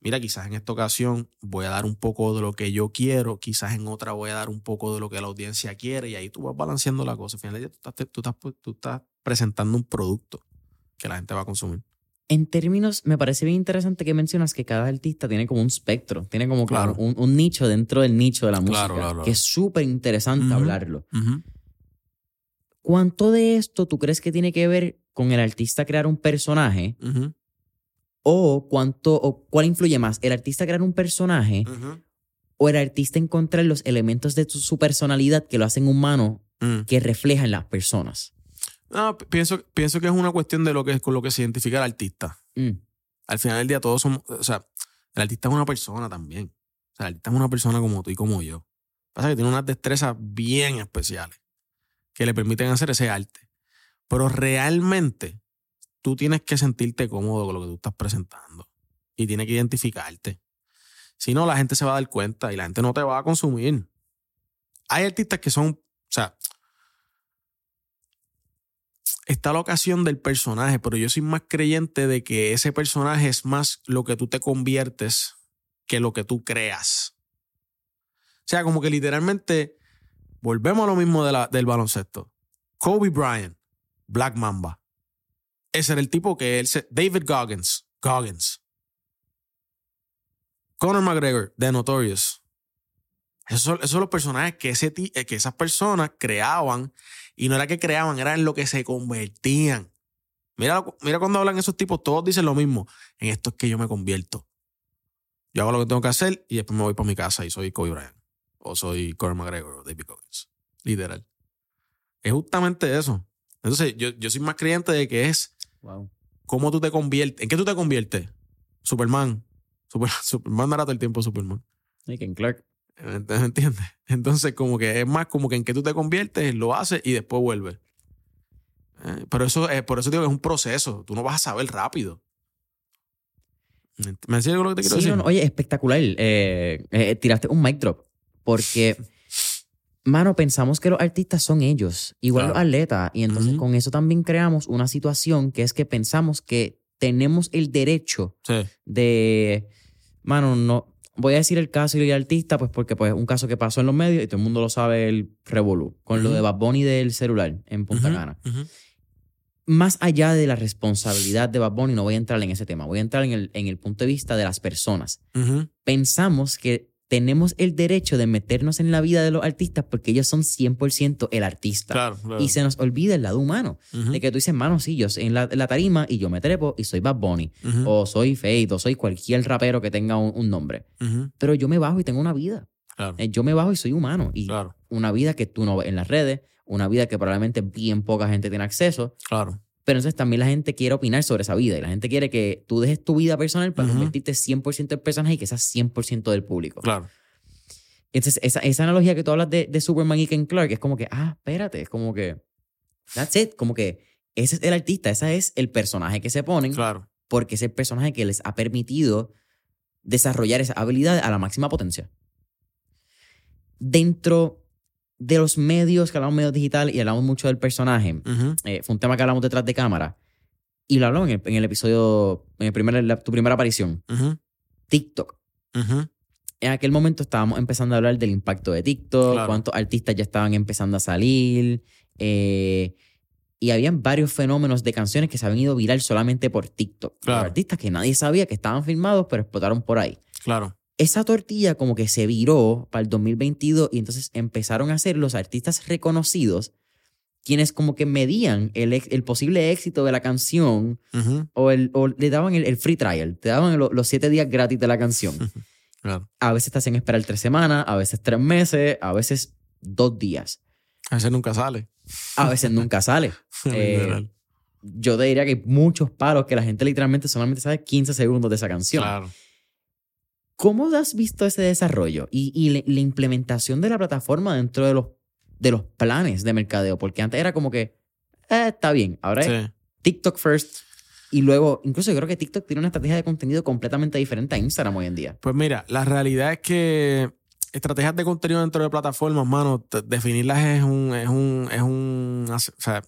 mira, quizás en esta ocasión voy a dar un poco de lo que yo quiero, quizás en otra voy a dar un poco de lo que la audiencia quiere y ahí tú vas balanceando la cosa. Al final del día tú estás, tú estás, tú estás presentando un producto que la gente va a consumir. En términos, me parece bien interesante que mencionas que cada artista tiene como un espectro, tiene como Claro. un, un nicho dentro del nicho de la música, Claro, claro, que es súper interesante Ujú. hablarlo. ¿Cuánto de esto tú crees que tiene que ver con el artista crear un personaje o cuánto o cuál influye más, el artista crear un personaje o el artista encontrar los elementos de su, su personalidad que lo hacen humano mm. que refleja en las personas? No, pi- pienso, pienso que es una cuestión de lo que, con lo que se identifica el artista. Mm, Al final del día todos somos, o sea, el artista es una persona también. O sea, el artista es una persona como tú y como yo. Pasa que tiene unas destrezas bien especiales que le permiten hacer ese arte. Pero realmente tú tienes que sentirte cómodo con lo que tú estás presentando y tienes que identificarte. Si no, la gente se va a dar cuenta y la gente no te va a consumir. Hay artistas que son, o sea, está la ocasión del personaje, pero yo soy más creyente de que ese personaje es más lo que tú te conviertes que lo que tú creas. O sea, como que literalmente volvemos a lo mismo de la- del baloncesto. Kobe Bryant, Black Mamba. Ese era el tipo que él se. David Goggins, Goggins. Conor McGregor, The Notorious. Esos esos son los personajes que, ese, eh, que esas personas creaban y no era que creaban, era en lo que se convertían. Mira, mira cuando hablan esos tipos, todos dicen lo mismo. En esto es que yo me convierto. Yo hago lo que tengo que hacer y después me voy para mi casa y soy Kobe Bryant. O soy Conor McGregor o David Goggins. Literal. Es justamente eso. Entonces, yo, yo soy más creyente de que es wow. cómo tú te conviertes. ¿En qué tú te conviertes? Superman. Super- Superman era todo el tiempo Superman. Y Ken Clark. ¿Me entiendes? Entonces, como que es más como que en qué tú te conviertes, lo haces y después vuelves. Eh, pero eso, es por eso digo que es un proceso. Tú no vas a saber rápido. ¿Me entiendes lo que te quiero Sí, decir? no, no, oye, espectacular. Eh, eh, tiraste un mic drop. Porque, mano, pensamos que los artistas son ellos, igual Claro. los atletas. Y entonces con eso también creamos una situación que es que pensamos que tenemos el derecho Sí. de, mano, no, voy a decir el caso y el artista, pues porque pues un caso que pasó en los medios y todo el mundo lo sabe, el revolú, con lo de Bad Bunny del celular en Punta Ujú, Cana. Más allá de la responsabilidad de Bad Bunny, no voy a entrar en ese tema, voy a entrar en el, en el punto de vista de las personas. Pensamos que tenemos el derecho de meternos en la vida de los artistas porque ellos son 100% el artista. Claro, claro. Y se nos olvida el lado humano. De que tú dices, mano, sí, yo estoy en la, tarima y yo me trepo y soy Bad Bunny. O soy Fade, o soy cualquier rapero que tenga un, un nombre. Pero yo me bajo y tengo una vida. Claro, Eh, Yo me bajo y soy humano. Y claro, una vida que tú no ves en las redes, una vida que probablemente bien poca gente tiene acceso. claro. Pero entonces también la gente quiere opinar sobre esa vida. Y la gente quiere que tú dejes tu vida personal para Ujú. convertirte 100% en personaje y que seas 100% del público. Claro. Entonces, esa, esa analogía que tú hablas de, de Superman y Ken Clark es como que, ah, espérate, es como que, that's it, como que ese es el artista, ese es el personaje que se ponen, Claro. porque es el personaje que les ha permitido desarrollar esa habilidad a la máxima potencia. Dentro de los medios, que hablamos medios digital y hablamos mucho del personaje, eh, fue un tema que hablamos detrás de cámara, y lo hablamos en el, en el episodio, en el primer, la- tu primera aparición. TikTok. En aquel momento estábamos empezando a hablar del impacto de TikTok, Claro. cuántos artistas ya estaban empezando a salir. eh, y habían varios fenómenos de canciones que se habían ido viral solamente por TikTok. Claro. artistas que nadie sabía que estaban filmados, pero explotaron por ahí. Claro. Esa tortilla como que se viró para el 2022 y entonces empezaron a ser los artistas reconocidos quienes como que medían el, posible éxito de la canción o, el, o le daban el, el free trial, te daban lo- los siete días gratis de la canción. Claro. A veces te hacen esperar tres semanas, a veces tres meses, a veces dos días. A veces nunca sale. A veces nunca sale. Eh. Yo te diría que hay muchos palos que la gente literalmente solamente sabe 15 segundos de esa canción. Claro. ¿Cómo has visto ese desarrollo y, y la, la implementación de la plataforma dentro de los, de los planes de mercadeo? Porque antes era como que, eh, está bien, ahora es. TikTok first. Y luego, incluso yo creo que TikTok tiene una estrategia de contenido completamente diferente a Instagram hoy en día. Pues mira, la realidad es que estrategias de contenido dentro de plataformas, mano, definirlas es un, es un, es un, o sea,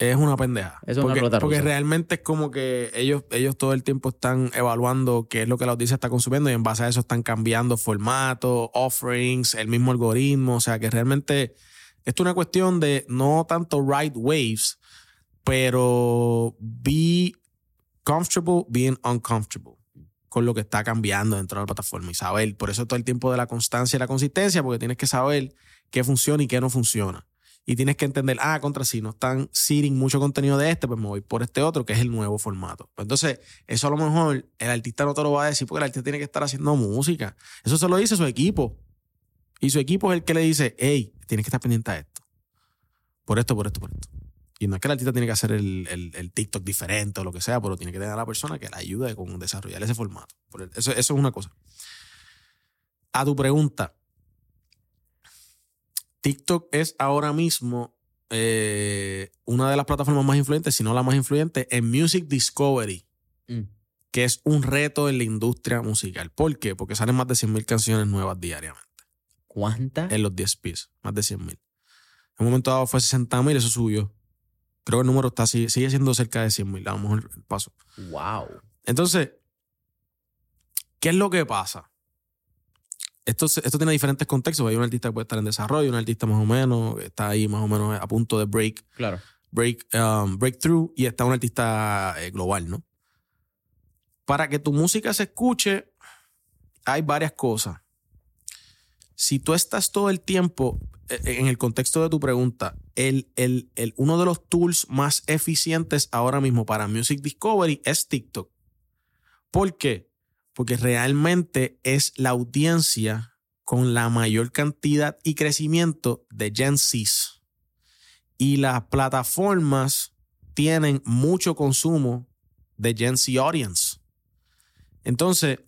es una pendeja. Es una porque, porque rusa. realmente es como que ellos, ellos todo el tiempo están evaluando qué es lo que la audiencia está consumiendo y en base a eso están cambiando formatos, offerings, el mismo algoritmo. O sea que realmente esto es una cuestión de no tanto ride waves, pero be comfortable being uncomfortable con lo que está cambiando dentro de la plataforma y saber, por eso todo el tiempo de la constancia y la consistencia, porque tienes que saber qué funciona y qué no funciona. Y tienes que entender, ah, contra si no están seeding mucho contenido de este, pues me voy por este otro, que es el nuevo formato. Pues entonces, eso a lo mejor el artista no te lo va a decir porque el artista tiene que estar haciendo música. Eso se lo dice su equipo. Y su equipo es el que le dice, hey, tienes que estar pendiente a esto. Por esto, por esto, por esto. Y no es que el artista tiene que hacer el, el- el TikTok diferente o lo que sea, pero tiene que tener a la persona que le ayude con desarrollar ese formato. Eso, eso es una cosa. A tu pregunta, TikTok es ahora mismo eh, una de las plataformas más influyentes, si no la más influyente, en Music Discovery, Mm. que es un reto en la industria musical. ¿Por qué? Porque salen más de 100.000 canciones nuevas diariamente ¿Cuántas? en los 10 pies, más de 100.000. En un momento dado fue 60.000, eso subió. Creo que el número está, sigue, sigue siendo cerca de 100.000, a lo mejor el paso. Wow. Entonces, ¿qué es lo que pasa? Esto, esto tiene diferentes contextos. Hay un artista que puede estar en desarrollo, un artista más o menos, está ahí más o menos a punto de break, Claro. break, um, breakthrough, y está un artista eh, global, ¿no? Para que tu música se escuche, hay varias cosas. Si tú estás todo el tiempo, eh, en el contexto de tu pregunta, el, el- el- uno de los tools más eficientes ahora mismo para Music Discovery es TikTok. ¿Por qué? Porque realmente es la audiencia con la mayor cantidad y crecimiento de Gen Zs. Y las plataformas tienen mucho consumo de Gen Z audience. Entonces,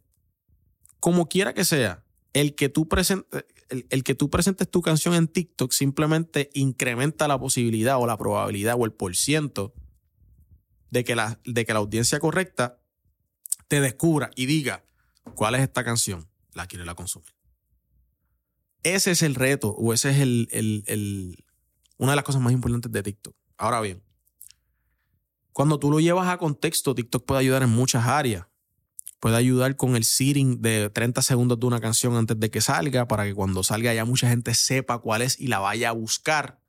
como quiera que sea, el que tú presentes, el, que tú presentes tu canción en TikTok simplemente incrementa la posibilidad o la probabilidad o el porciento de que la, de que la audiencia correcta te descubra y diga cuál es esta canción, la quiero la consumir. Ese es el reto o ese es el, el- el- una de las cosas más importantes de TikTok. Ahora bien, cuando tú lo llevas a contexto, TikTok puede ayudar en muchas áreas. puede ayudar con el seeding de 30 segundos de una canción antes de que salga, para que cuando salga ya mucha gente sepa cuál es y la vaya a buscar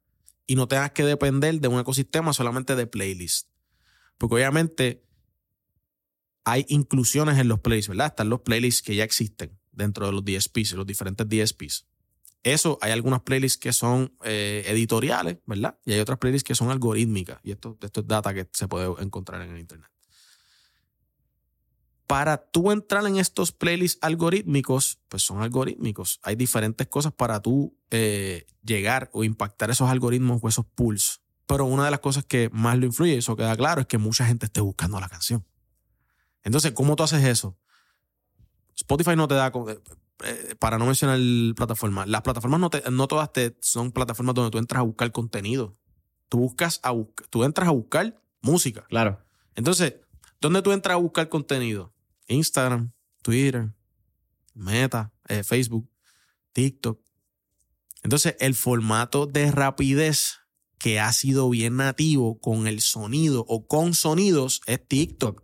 y no tengas que depender de un ecosistema solamente de playlist. Porque obviamente hay inclusiones en los playlists, ¿verdad? Están los playlists que ya existen dentro de los DSPs, los diferentes DSPs. Eso, hay algunas playlists que son eh, editoriales, ¿verdad? Y hay otras playlists que son algorítmicas. Y esto, esto es data que se puede encontrar en el Internet. Para tú entrar en estos playlists algorítmicos, pues son algorítmicos. Hay diferentes cosas para tú eh, llegar o impactar esos algoritmos o esos pools. Pero una de las cosas que más lo influye, eso queda claro, es que mucha gente esté buscando la canción. Entonces, ¿cómo tú haces eso? Spotify no te da, eh, eh, para no mencionar plataformas, las plataformas no, no todas te, son plataformas donde tú entras a buscar contenido. Tú, buscas a tú entras a buscar música. Claro. Entonces, ¿dónde tú entras a buscar contenido? Instagram, Twitter, Meta, eh, Facebook, TikTok. Entonces, el formato de rapidez que ha sido bien nativo con el sonido o con sonidos es TikTok.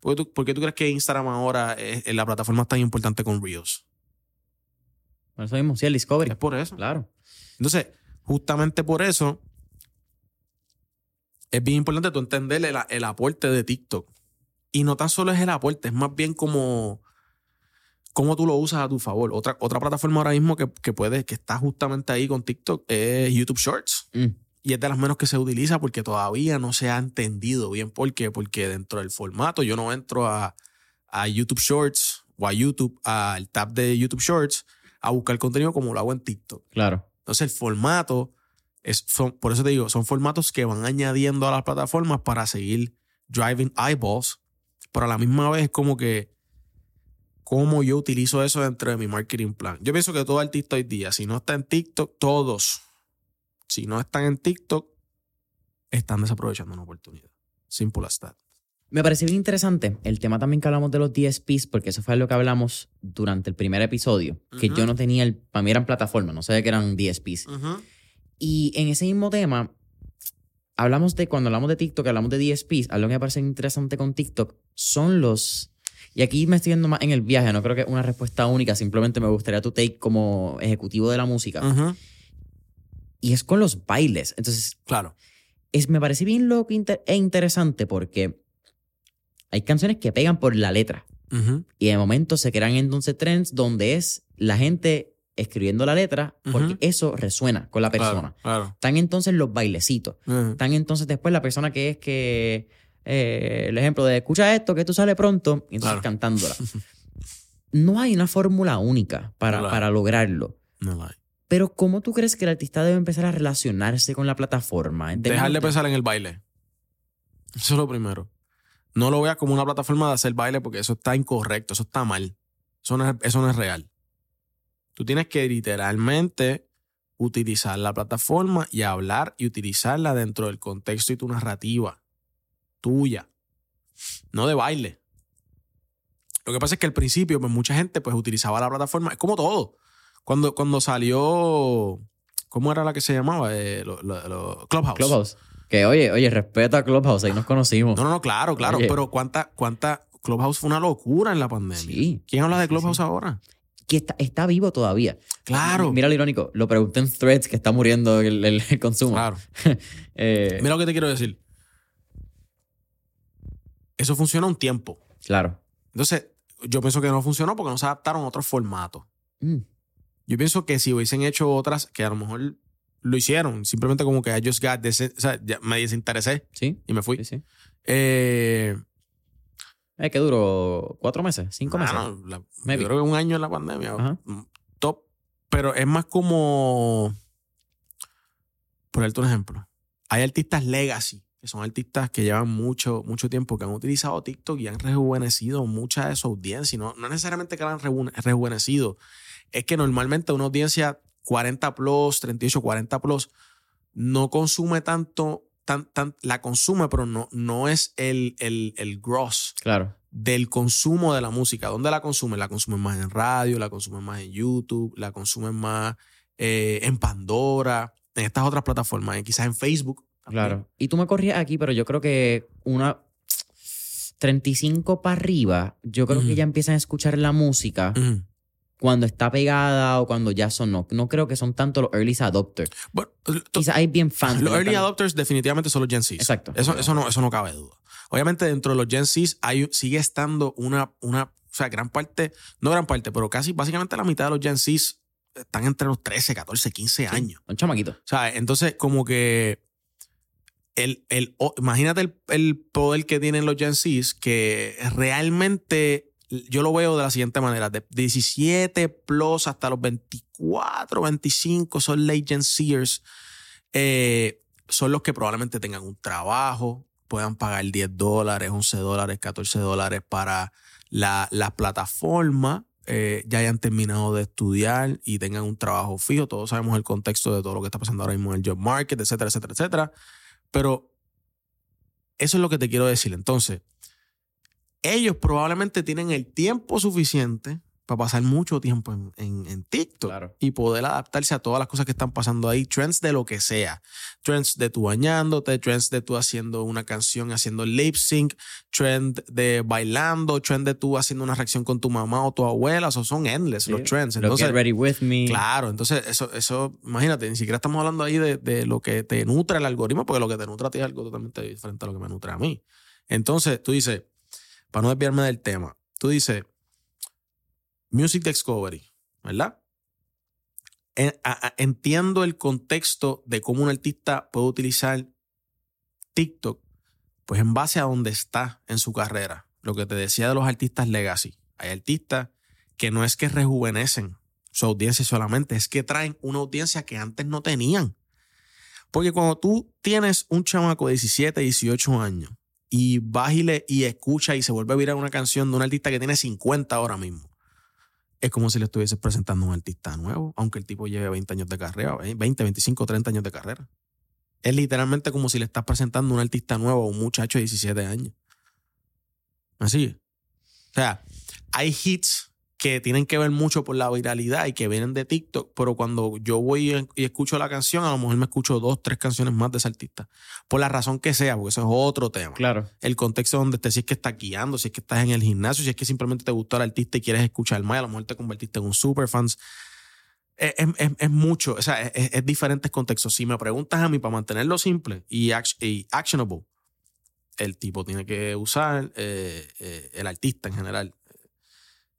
¿Por qué tú, crees que Instagram ahora es, la plataforma tan importante con Reels? Por eso mismo, sí, el Discovery. Es por eso. Claro. Entonces, justamente por eso, es bien importante tú entender el, aporte de TikTok. Y no tan solo es el aporte, es más bien como cómo tú lo usas a tu favor. Otra, otra plataforma ahora mismo que, que puede, que está justamente ahí con TikTok es YouTube Shorts. Mm. Y es de las menos que se utiliza porque todavía no se ha entendido bien por qué. Porque dentro del formato yo no entro a, YouTube Shorts o a YouTube, al tab de YouTube Shorts, a buscar contenido como lo hago en TikTok. Claro. Entonces el formato, es, son, por eso te digo, son formatos que van añadiendo a las plataformas para seguir driving eyeballs, pero a la misma vez es como que cómo yo utilizo eso dentro de mi marketing plan. Yo pienso que todo artista hoy día, si no está en TikTok, todos si no están en TikTok, están desaprovechando una oportunidad. Simple as that. Me pareció bien interesante el tema también que hablamos de los DSPs, porque eso fue lo que hablamos durante el primer episodio, que yo no tenía, el, para mí eran plataformas, no sabía que eran DSPs. Y en ese mismo tema, hablamos de, cuando hablamos de TikTok, hablamos de DSPs, algo que me parece interesante con TikTok son los... Y aquí me estoy yendo más en el viaje, no creo que una respuesta única, simplemente me gustaría tu take como ejecutivo de la música y es con los bailes. Entonces, claro. Es, me parece bien loco e interesante porque hay canciones que pegan por la letra. Y de momento se crean entonces trends donde es la gente escribiendo la letra porque eso resuena con la persona. Están entonces los bailecitos. Están entonces después la persona que es que, eh, el ejemplo de escucha esto, que tú sale pronto, y entonces cantándola. no hay una fórmula única para, para lograrlo. No hay. Pero ¿cómo tú crees que el artista debe empezar a relacionarse con la plataforma? Dejarle pensar en el baile. Eso es lo primero. No lo veas como una plataforma de hacer baile porque eso está incorrecto, eso está mal. Eso no es, eso no es real. Tú tienes que literalmente utilizar la plataforma y hablar y utilizarla dentro del contexto y tu narrativa tuya, no de baile. Lo que pasa es que al principio, pues mucha gente pues utilizaba la plataforma, es como todo. Cuando, cuando salió. ¿Cómo era la que se llamaba? Eh, Clubhouse. Clubhouse. Que oye, oye, respeta a Clubhouse, ahí nos conocimos. No, no, no, claro, claro. Pero cuánta, cuánta. Clubhouse fue una locura en la pandemia. Sí. ¿Quién habla de Clubhouse ahora? Que está, está, vivo todavía. Claro. Mira lo irónico. Lo pregunté en threads que está muriendo el, el, consumo. Claro. eh, Mira lo que te quiero decir. Eso funciona un tiempo. Claro. Entonces, yo pienso que no funcionó porque no se adaptaron a otros formatos. Mm. Yo pienso que si hubiesen hecho otras, que a lo mejor lo hicieron, simplemente como que I just got o sea, me desinteresé ¿Sí? y me fui. Sí, sí. Eh, eh, ¿Qué duró? ¿Cuatro meses? ¿Cinco meses? yo creo que un año en la pandemia. Mm, top. Pero es más como. Por darte un ejemplo. Hay artistas legacy, que son artistas que llevan mucho, mucho tiempo, que han utilizado TikTok y han rejuvenecido mucha de su audiencia. No, no necesariamente que la han rejuvenecido, es que normalmente una audiencia 40 plus, 38, 40 plus, no consume tanto, tan, tan, la consume, pero no, no es el, el, el gross claro. del consumo de la música. ¿Dónde la consume? La consume más en radio, la consume más en YouTube, la consume más eh, en Pandora, en estas otras plataformas, quizás en Facebook. Claro. Y tú me corrías aquí, pero yo creo que una 35 para arriba, yo creo que ya empiezan a escuchar la música. Cuando está pegada o cuando ya sonó. No creo que son tanto los early adopters. Bueno, Quizás hay bien fans. los early adopters definitivamente son los Gen Z. Exacto. Eso, eso, no, eso no cabe duda. Obviamente dentro de los Gen Z hay, sigue estando una, una, o sea, gran parte, no gran parte, pero casi básicamente la mitad de los Gen Z están entre los 13, 14, 15 Sí, años. Un chamaquito. O sea, entonces como que el, el, imagínate el, el poder que tienen los Gen Z que realmente yo lo veo de la siguiente manera, de 17 plus hasta los 24, 25 son late Gen Zers, eh, son los que probablemente tengan un trabajo, puedan pagar 10 dólares, 11 dólares, 14 dólares para la, la plataforma, eh, ya hayan terminado de estudiar y tengan un trabajo fijo. Todos sabemos el contexto de todo lo que está pasando ahora mismo en el job market, etcétera, etcétera, etcétera. Pero eso es lo que te quiero decir. Entonces, ellos probablemente tienen el tiempo suficiente para pasar mucho tiempo en, en- en TikTok Claro. y poder adaptarse a todas las cosas que están pasando ahí, trends de lo que sea, trends de tú bañándote, trends de tú haciendo una canción, haciendo lip sync, trend de bailando, trend de tú haciendo una reacción con tu mamá o tu abuela, esos son endless Sí. los trends. Entonces, Get Ready With Me. Claro, entonces eso, eso, imagínate, ni siquiera estamos hablando ahí de, de lo que te nutre el algoritmo, porque lo que te nutre a ti es algo totalmente diferente a lo que me nutre a mí. Entonces, tú dices, para no desviarme del tema, tú dices, Music Discovery, ¿verdad? Entiendo el contexto de cómo un artista puede utilizar TikTok, pues en base a donde está en su carrera. Lo que te decía de los artistas legacy. Hay artistas que no es que rejuvenecen su audiencia solamente, es que traen una audiencia que antes no tenían. Porque cuando tú tienes un chamaco de 17, 18 años y vas y, le- y escucha y se vuelve a virar una canción de un artista que tiene 50 ahora mismo, es como si le estuvieses presentando a un artista nuevo, aunque el tipo lleve 20 años de carrera, eh, 20, 25, 30 años de carrera. Es literalmente como si le estás presentando a un artista nuevo a un muchacho de 17 años. Así. O sea, hay hits que tienen que ver mucho por la viralidad y que vienen de TikTok, pero cuando yo voy y escucho la canción, a lo mejor me escucho dos, tres canciones más de ese artista. Por la razón que sea, porque eso es otro tema. Claro. El contexto donde estés, si es que estás guiando, si es que estás en el gimnasio, si es que simplemente te gustó el artista y quieres escuchar más, a lo mejor te convertiste en un super fans. Es, es- es- mucho, o sea, es, es- es diferentes contextos. Si me preguntas a mí para mantenerlo simple y, act- y actionable, el tipo tiene que usar, eh, eh, el artista en general,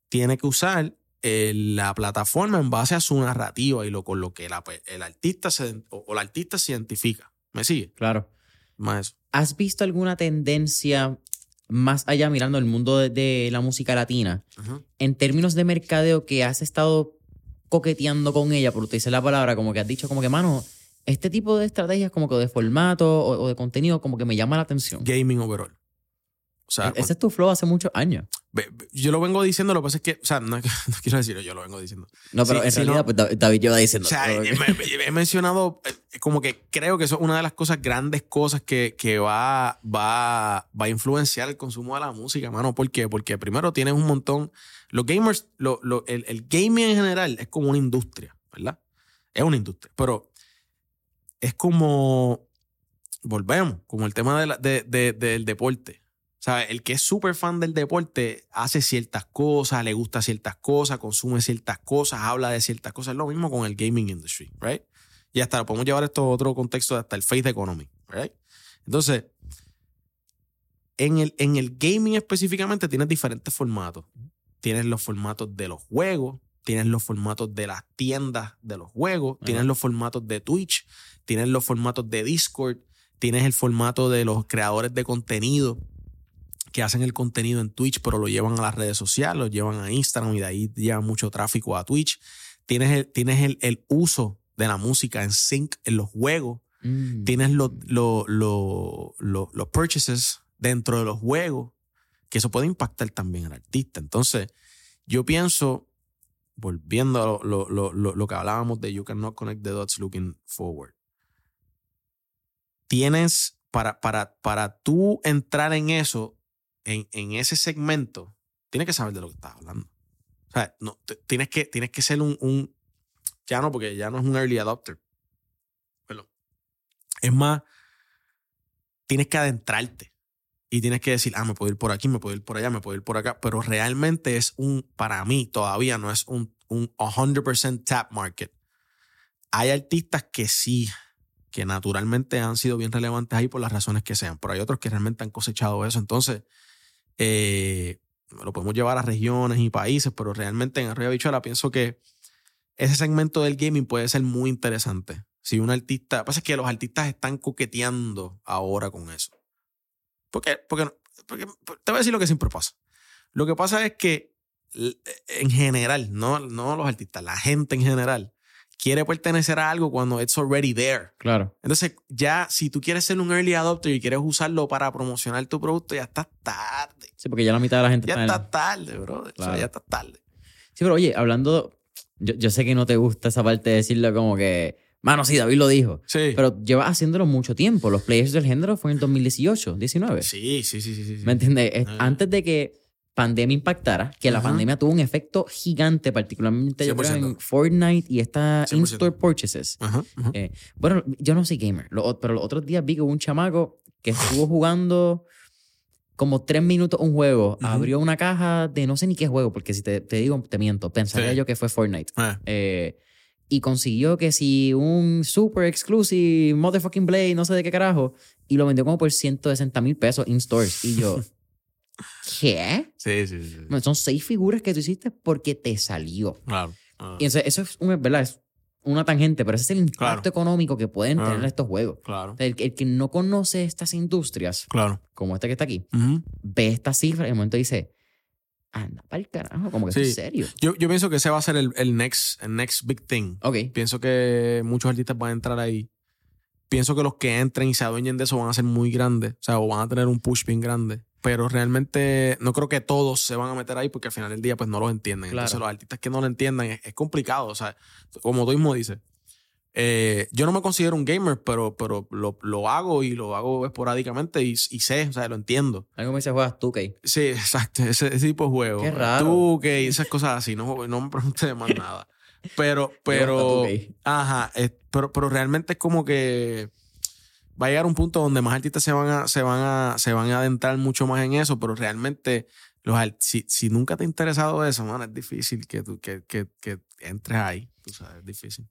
tiene que usar eh, la plataforma en base a su narrativa y lo con lo que la- el artista se, o, o el artista se identifica. ¿Me sigue? Claro. Más eso. ¿Has visto alguna tendencia más allá mirando el mundo de, de la música latina Ujú. en términos de mercadeo que has estado coqueteando con ella, por utilizar la palabra, como que has dicho como que, mano, este tipo de estrategias como que de formato o, o de contenido como que me llama la atención. Gaming overall. O sea, E- Ese es tu flow hace muchos años. Yo lo vengo diciendo, lo que pasa es que, o sea, no, no quiero decirlo, yo lo vengo diciendo. No, pero Sí, en realidad, no. pues David- lleva diciendo. O sea, pero- he, he mencionado eh, como que creo que eso es una de las cosas, grandes cosas que, que va, va, va a influenciar el consumo de la música, mano. ¿Por qué? Porque primero tienes un montón, los gamers, lo- lo- el, el gaming en general es como una industria, ¿verdad? Es una industria, pero es como, volvemos, como el tema de la- de- de- del deporte. Sea, el que es súper fan del deporte hace ciertas cosas, le gusta ciertas cosas, consume ciertas cosas, habla de ciertas cosas. Es lo mismo con el gaming industry, ¿right? Y hasta lo podemos llevar esto a otro contexto, hasta el faith economy, ¿right? Entonces, en el, en el gaming específicamente tienes diferentes formatos. Tienes los formatos de los juegos, tienes los formatos de las tiendas de los juegos, tienes los formatos de Twitch, tienes los formatos de Discord, tienes el formato de los creadores de contenido que hacen el contenido en Twitch, pero lo llevan a las redes sociales, lo llevan a Instagram y de ahí llevan mucho tráfico a Twitch. Tienes el, tienes el, el uso de la música en sync en los juegos. Mm. Tienes los lo, lo- lo- los purchases dentro de los juegos, que eso puede impactar también al artista. Entonces, yo pienso, volviendo a lo, lo- lo- lo- lo que hablábamos de You Cannot Connect the Dots Looking Forward, tienes, para, para, para tú entrar en eso, en, en ese segmento, tienes que saber de lo que estás hablando. O sea, no, tienes, que, tienes que ser un, ya no, porque ya no es un early adopter. Es más, tienes que adentrarte. y tienes que decir, ah, me puedo ir por aquí, me puedo ir por allá, me puedo ir por acá, pero realmente es un, para mí todavía no es un, un 100% tap market. Hay artistas que sí, que naturalmente han sido bien relevantes ahí por las razones que sean, pero hay otros que realmente han cosechado eso. Entonces, eh, lo podemos llevar a regiones y países, pero realmente en Arriba Bichuela pienso que ese segmento del gaming puede ser muy interesante. Si un artista, lo que pasa es que los artistas están coqueteando ahora con eso. Porque, porque, porque te voy a decir lo que siempre pasa. Lo que pasa es que en general, no, no los artistas, la gente en general, quiere pertenecer a algo cuando it's already there. Claro. Entonces, ya si tú quieres ser un early adopter y quieres usarlo para promocionar tu producto, ya estás tarde. Sí, porque ya la mitad de la gente Ya está estás tarde, bro. O sea, Claro. ya estás tarde. Sí, pero oye, hablando. Yo, yo sé que no te gusta esa parte de decirlo como que. Mano, sí, David lo dijo. Sí. Pero llevas haciéndolo mucho tiempo. Los players del género fue en el 2018, 19. sí, sí, sí, sí, sí. ¿Me entiendes? Es- Ah. Antes de que pandemia impactara, que la pandemia tuvo un efecto gigante, particularmente yo creo, en 100%. Fortnite y estas 100%. in-store purchases. Ajá, ajá. Eh, bueno, yo no soy gamer, pero los otros días vi que hubo un chamaco que estuvo jugando como tres minutos un juego, abrió una caja de no sé ni qué juego, porque si te, te digo, te miento, pensaría Sí. yo que fue Fortnite. Ah, Eh, y consiguió que si un super exclusive motherfucking Blade, no sé de qué carajo, y lo vendió como por 160 mil pesos in stores. Y yo, ¿qué? sí, sí, sí. Bueno, son seis figuras que tú hiciste porque te salió. Claro. Ah, Y eso, eso es, una, ¿verdad? es una tangente, pero ese es el impacto Claro. económico que pueden Ah. tener estos juegos. claro. El, que- el que no conoce estas industrias, Claro. como este que está aquí, ve esta cifra y en el momento dice, anda para el carajo, como que Sí. es serio. Yo, yo pienso que ese va a ser el, el next, el next big thing. Ok. Pienso que muchos artistas van a entrar ahí. Pienso que los que entren y se adueñen de eso van a ser muy grandes. O sea, o van a tener un push bien grande. Pero realmente no creo que todos se van a meter ahí porque al final del día pues no los entienden. Claro. Entonces los artistas que no lo entiendan es, es complicado. O sea, como tú mismo dices. eh, yo no me considero un gamer, pero, pero lo, lo hago y lo hago esporádicamente y, y sé, o sea, lo entiendo. Algo me dice, juegas tú, Kay. Sí, exacto, ese, ese tipo de juego. Qué raro. Tú, que esas cosas así, no, no me preguntes más nada. Pero, pero, ajá, es- pero, pero realmente es como que va a llegar un punto donde más artistas se van a, se van a, se van a adentrar mucho más en eso, pero realmente los, si, si nunca te ha interesado eso, man, es difícil que, tú, que, que, que entres ahí. Tú sabes, es difícil.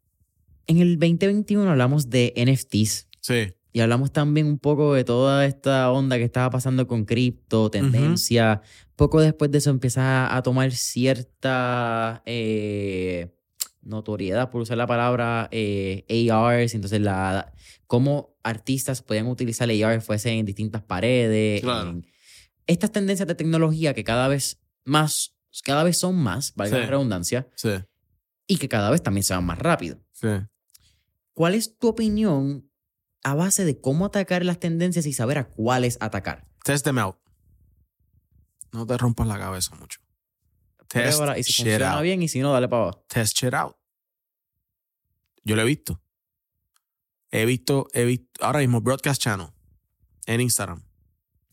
En el 2021 hablamos de NFTs Sí, y hablamos también un poco de toda esta onda que estaba pasando con cripto, tendencia. Poco después de eso empieza a tomar cierta eh, notoriedad, por usar la palabra eh, ARs. Entonces, la, cómo artistas podían utilizar AR fuese en distintas paredes. Claro. en- estas tendencias de tecnología que cada vez más, cada vez son más, valga Sí. la redundancia, sí, y que cada vez también se van más rápido. sí. ¿Cuál es tu opinión a base de cómo atacar las tendencias y saber a cuáles atacar? Test them out. No te rompas la cabeza mucho. Test Pruébala y si shit funciona out. bien y si no, dale para abajo. test shit out. Yo lo he visto. He visto, he visto, ahora mismo Broadcast Channel en Instagram.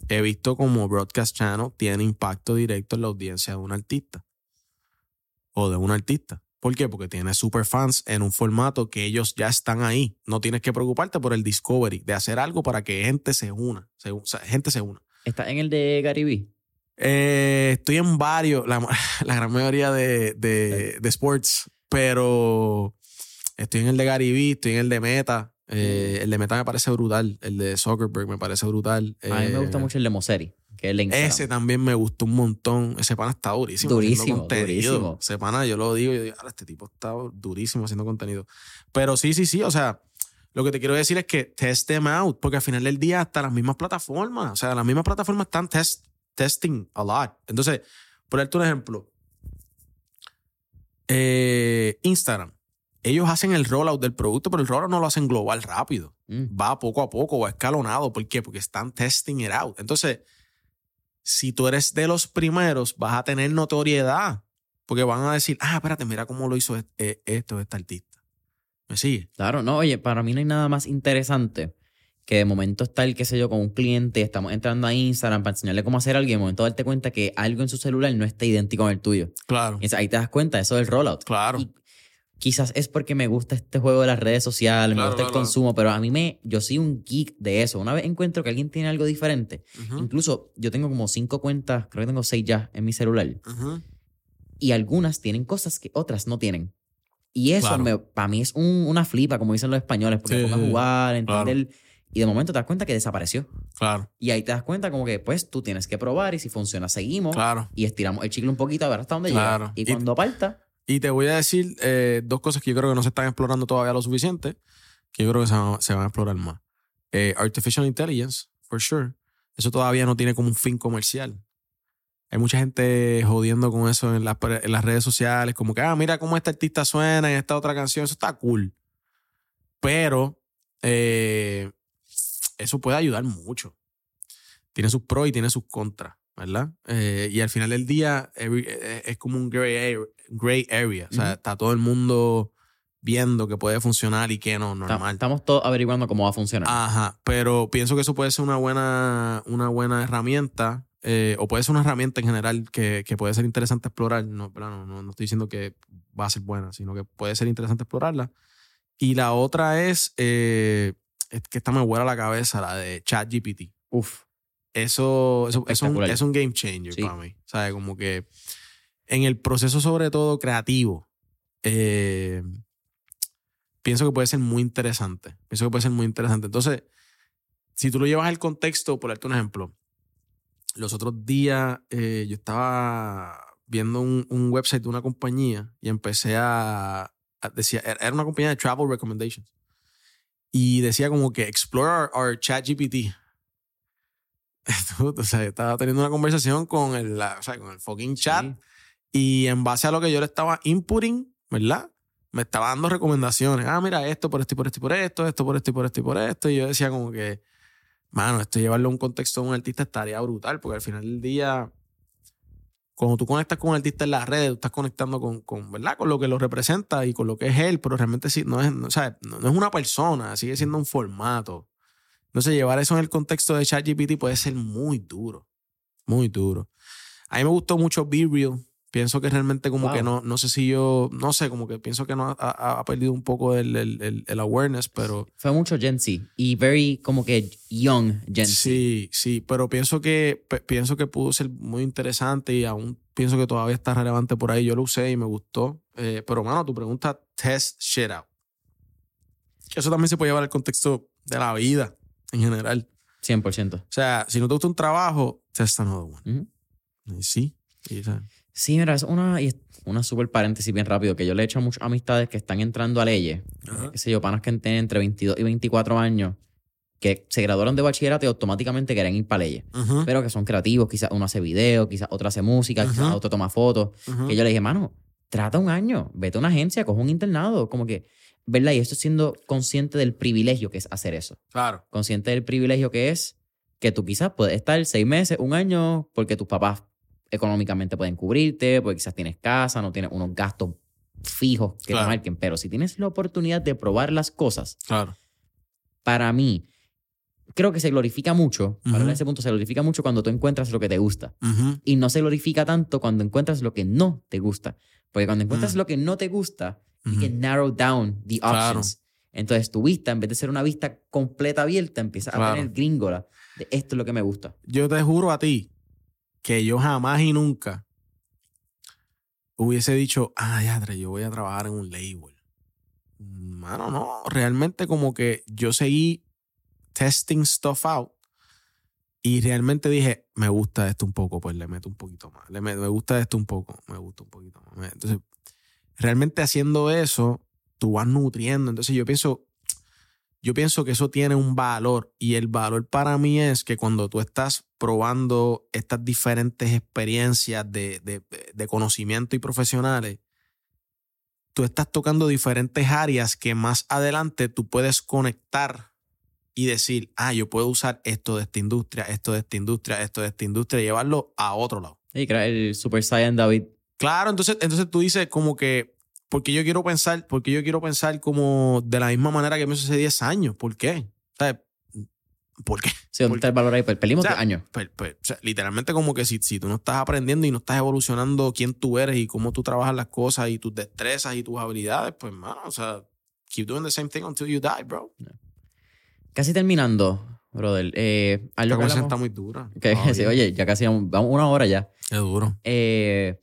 He visto como Broadcast Channel tiene impacto directo en la audiencia de un artista. O de un artista. ¿Por qué? Porque tiene super fans en un formato que ellos ya están ahí. No tienes que preocuparte por el discovery, de hacer algo para que gente se una. se- o sea, gente se una. ¿Está en el de Gary Vee? Eh, estoy en varios, la, la gran mayoría de, de, de sports, pero estoy en el de Gary Vee, estoy en el de Meta. Eh, el de Meta me parece brutal, el de Zuckerberg me parece brutal. A mí me Eh, gusta mucho el de Moseri, que es el de Instagram. Ese también me gustó un montón. Ese pana está durísimo. Durísimo, durísimo. Ese pana, yo lo digo yo digo, "Ahora, este tipo está durísimo haciendo contenido. Pero sí, sí, sí. O sea, lo que te quiero decir es que test them out, porque al final del día hasta las mismas plataformas, o sea, las mismas plataformas están test, testing a lot. Entonces, por darte un ejemplo, eh, Instagram. Ellos hacen el rollout del producto, pero el rollout no lo hacen global rápido Mm. va poco a poco o escalonado. ¿Por qué? Porque están testing it out. Entonces, si tú eres de los primeros, vas a tener notoriedad. Porque van a decir, ah, espérate, mira cómo lo hizo este- esto, este artista. ¿Me sigue? Claro, no, oye, para mí no hay nada más interesante que de momento estar, qué sé yo, con un cliente, estamos entrando a Instagram para enseñarle cómo hacer algo y de momento darte cuenta que algo en su celular no está idéntico al tuyo. Claro. Y ahí te das cuenta, eso del rollout. Claro. Y quizás es porque me gusta este juego de las redes sociales, me Claro, gusta el claro, consumo, pero a mí me, yo soy un geek de eso. Una vez encuentro que alguien tiene algo diferente, incluso yo tengo como cinco cuentas, creo que tengo seis ya en mi celular, y algunas tienen cosas que otras no tienen. Y eso para mí es un- una flipa, como dicen los españoles, porque Sí, me a jugar, entender, y de momento te das cuenta que desapareció. Claro, Y ahí te das cuenta como que pues tú tienes que probar y si funciona seguimos claro. y estiramos el chicle un poquito a ver hasta dónde llega. Y Y- cuando aparta, Y te voy a decir eh, dos cosas que yo creo que no se están explorando todavía lo suficiente, que yo creo que se van, a explorar más. Eh, artificial intelligence, for sure. Eso todavía no tiene como un fin comercial. Hay mucha gente jodiendo con eso en las, pre- en las redes sociales, como que, ah, mira cómo este artista suena en esta otra canción, eso está cool. Pero eh, eso puede ayudar mucho. Tiene sus pros y tiene sus contras, ¿verdad? Eh, y al final del día every- eh, es como un gray area, gray area. O sea, Ujú. está todo el mundo viendo que puede funcionar y que no, normal. estamos todos averiguando cómo va a funcionar. Ajá, pero pienso que eso puede ser una buena, una buena herramienta, eh, o puede ser una herramienta en general que, que puede ser interesante explorar. No, no, no, no estoy diciendo que va a ser buena, sino que puede ser interesante explorarla. Y la otra es, eh, es que esta me vuela la cabeza, la de ChatGPT. Uf. Eso, eso, eso es, un, es un game changer Sí. para mí. ¿Sabes? Como que en el proceso, sobre todo creativo, eh, pienso que puede ser muy interesante. Pienso que puede ser muy interesante. Entonces, si tú lo llevas al contexto, por darte un ejemplo, los otros días eh, yo estaba viendo un, un website de una compañía y empecé a, a- decía, era una compañía de travel recommendations. Y decía como que explore our, our chat GPT. o sea, estaba teniendo una conversación con el, o sea, con el fucking chat Sí. y en base a lo que yo le estaba inputting, ¿verdad? Me estaba dando recomendaciones. Ah, mira, esto por esto y por esto y por esto, esto por esto y por esto y por esto. Y yo decía como que, mano, esto llevarlo a un contexto de un artista estaría brutal, porque al final del día, cuando tú conectas con un artista en las redes, tú estás conectando con, con, ¿verdad? Con lo que lo representa y con lo que es él, pero realmente sí, no es, no, o sea, no, no es una persona, sigue siendo un formato. Entonces, llevar eso en el contexto de ChatGPT puede ser muy duro, muy duro. A mí me gustó mucho Be Real. Pienso que realmente como Wow. que no, no sé si yo, no sé, como que pienso que no ha, ha- perdido un poco el, el, el- el awareness, pero Fue mucho Gen Z y very como que young Gen Z. sí, sí, pero pienso que, pienso que pudo ser muy interesante y aún pienso que todavía está relevante por ahí. Yo lo usé y me gustó. Eh, pero, mano, tu pregunta, test shit out. Eso también se puede llevar al contexto de la vida en general. 100%. O sea, si no te gusta un trabajo, test another one. Ujú. Y sí. y, Sí, mira, es una, y una super paréntesis bien rápido, que yo le he hecho a muchas amistades que están entrando a leyes, eh, qué sé yo, panas que tienen entre 22 y 24 años, que se graduaron de bachillerato y automáticamente quieren ir para leyes, pero que son creativos, quizás uno hace video, quizás otro hace música, quizás otro toma fotos, que yo le dije, mano, trata un año, vete a una agencia, coge un internado, como que, ¿verdad? Y esto siendo consciente del privilegio que es hacer eso, Claro. consciente del privilegio que es que tú quizás puedes estar seis meses, un año, porque tus papás económicamente pueden cubrirte, porque quizás tienes casa, no tienes unos gastos fijos que Claro. te marquen, pero si tienes la oportunidad de probar las cosas, Claro. para mí, creo que se glorifica mucho, para Ujú. ese punto se glorifica mucho cuando tú encuentras lo que te gusta y no se glorifica tanto cuando encuentras lo que no te gusta, porque cuando encuentras Mm. lo que no te gusta, you ujú. can narrow down the Claro. options. Entonces tu vista, en vez de ser una vista completa abierta, empieza a Claro. tener gringola de esto es lo que me gusta. Yo te juro a ti que yo jamás y nunca hubiese dicho, ah, ya, yo voy a trabajar en un label. Mano, no. Realmente como que yo seguí testing stuff out y realmente dije, me gusta esto un poco, pues le meto un poquito más. Le me, me gusta esto un poco, me gusta un poquito más. Entonces, realmente haciendo eso, tú vas nutriendo. Entonces yo pienso, yo pienso que eso tiene un valor y el valor para mí es que cuando tú estás probando estas diferentes experiencias de, de- conocimiento y profesionales, tú estás tocando diferentes áreas que más adelante tú puedes conectar y decir, ah, yo puedo usar esto de esta industria, esto de esta industria, esto de esta industria y llevarlo a otro lado. Y crea el Super Saiyan David. Claro, entonces, entonces tú dices como que, porque yo quiero pensar, porque yo quiero pensar como de la misma manera que me hizo hace 10 años. ¿Por qué? O sea, ¿Por qué? Sí, ¿dónde está el valor ahí? Pues perdimos O sea, años. Pues, pues, o sea, literalmente como que si, si tú no estás aprendiendo y no estás evolucionando quién tú eres y cómo tú trabajas las cosas y tus destrezas y tus habilidades, pues, mano, o sea, keep doing the same thing until you die, bro. Casi terminando, brother. Eh, algo La que hablamos- está muy dura. que- sí, oye, ya casi vamos, vamos una hora ya. Es duro. Eh,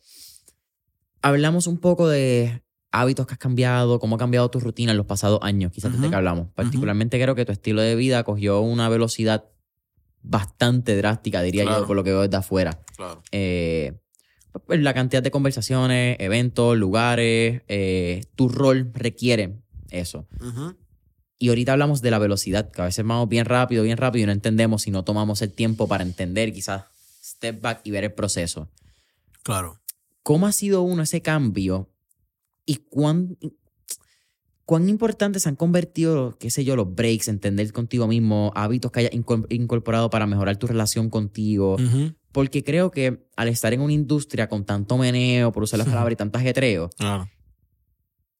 hablamos un poco de hábitos que has cambiado, cómo ha cambiado tu rutina en los pasados años, quizás desde Ujú. que hablamos. Particularmente creo que tu estilo de vida cogió una velocidad bastante drástica, diría yo, por lo que veo desde afuera. Claro. Eh, pues, la cantidad de conversaciones, eventos, lugares, eh, tu rol requiere eso. Y ahorita hablamos de la velocidad, que a veces vamos bien rápido, bien rápido y no entendemos si no tomamos el tiempo para entender, quizás step back y ver el proceso. Claro. ¿Cómo ha sido uno ese cambio y cuán, cuán importantes se han convertido, qué sé yo, los breaks, entender contigo mismo, hábitos que hayas inco- incorporado para mejorar tu relación contigo? Ujú. Porque creo que al estar en una industria con tanto meneo, por usar la palabra y tanto ajetreo, Claro.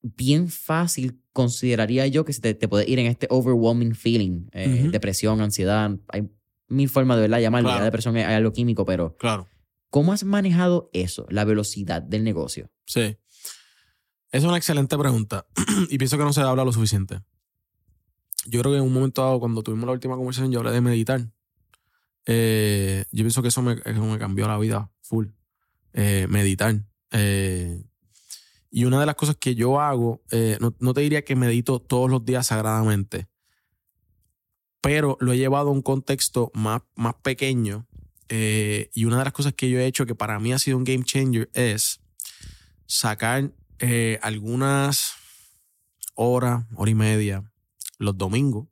bien fácil consideraría yo que se te, te puede ir en este overwhelming feeling, eh, Ujú. depresión, ansiedad, hay mil formas de verdad llamarlo, Claro. ya depresión es algo químico, pero Claro. ¿Cómo has manejado eso, la velocidad del negocio? Sí. Es una excelente pregunta y pienso que no se habla lo suficiente. Yo creo que en un momento dado, cuando tuvimos la última conversación, yo hablé de meditar. Eh, yo pienso que eso me, cambió la vida full. Eh, meditar. Eh, y una de las cosas que yo hago, no, no te diría que medito todos los días sagradamente, pero lo he llevado a un contexto más, más pequeño. Eh, y una de las cosas que yo he hecho que para mí ha sido un game changer es sacar eh, algunas horas, hora y media, los domingos,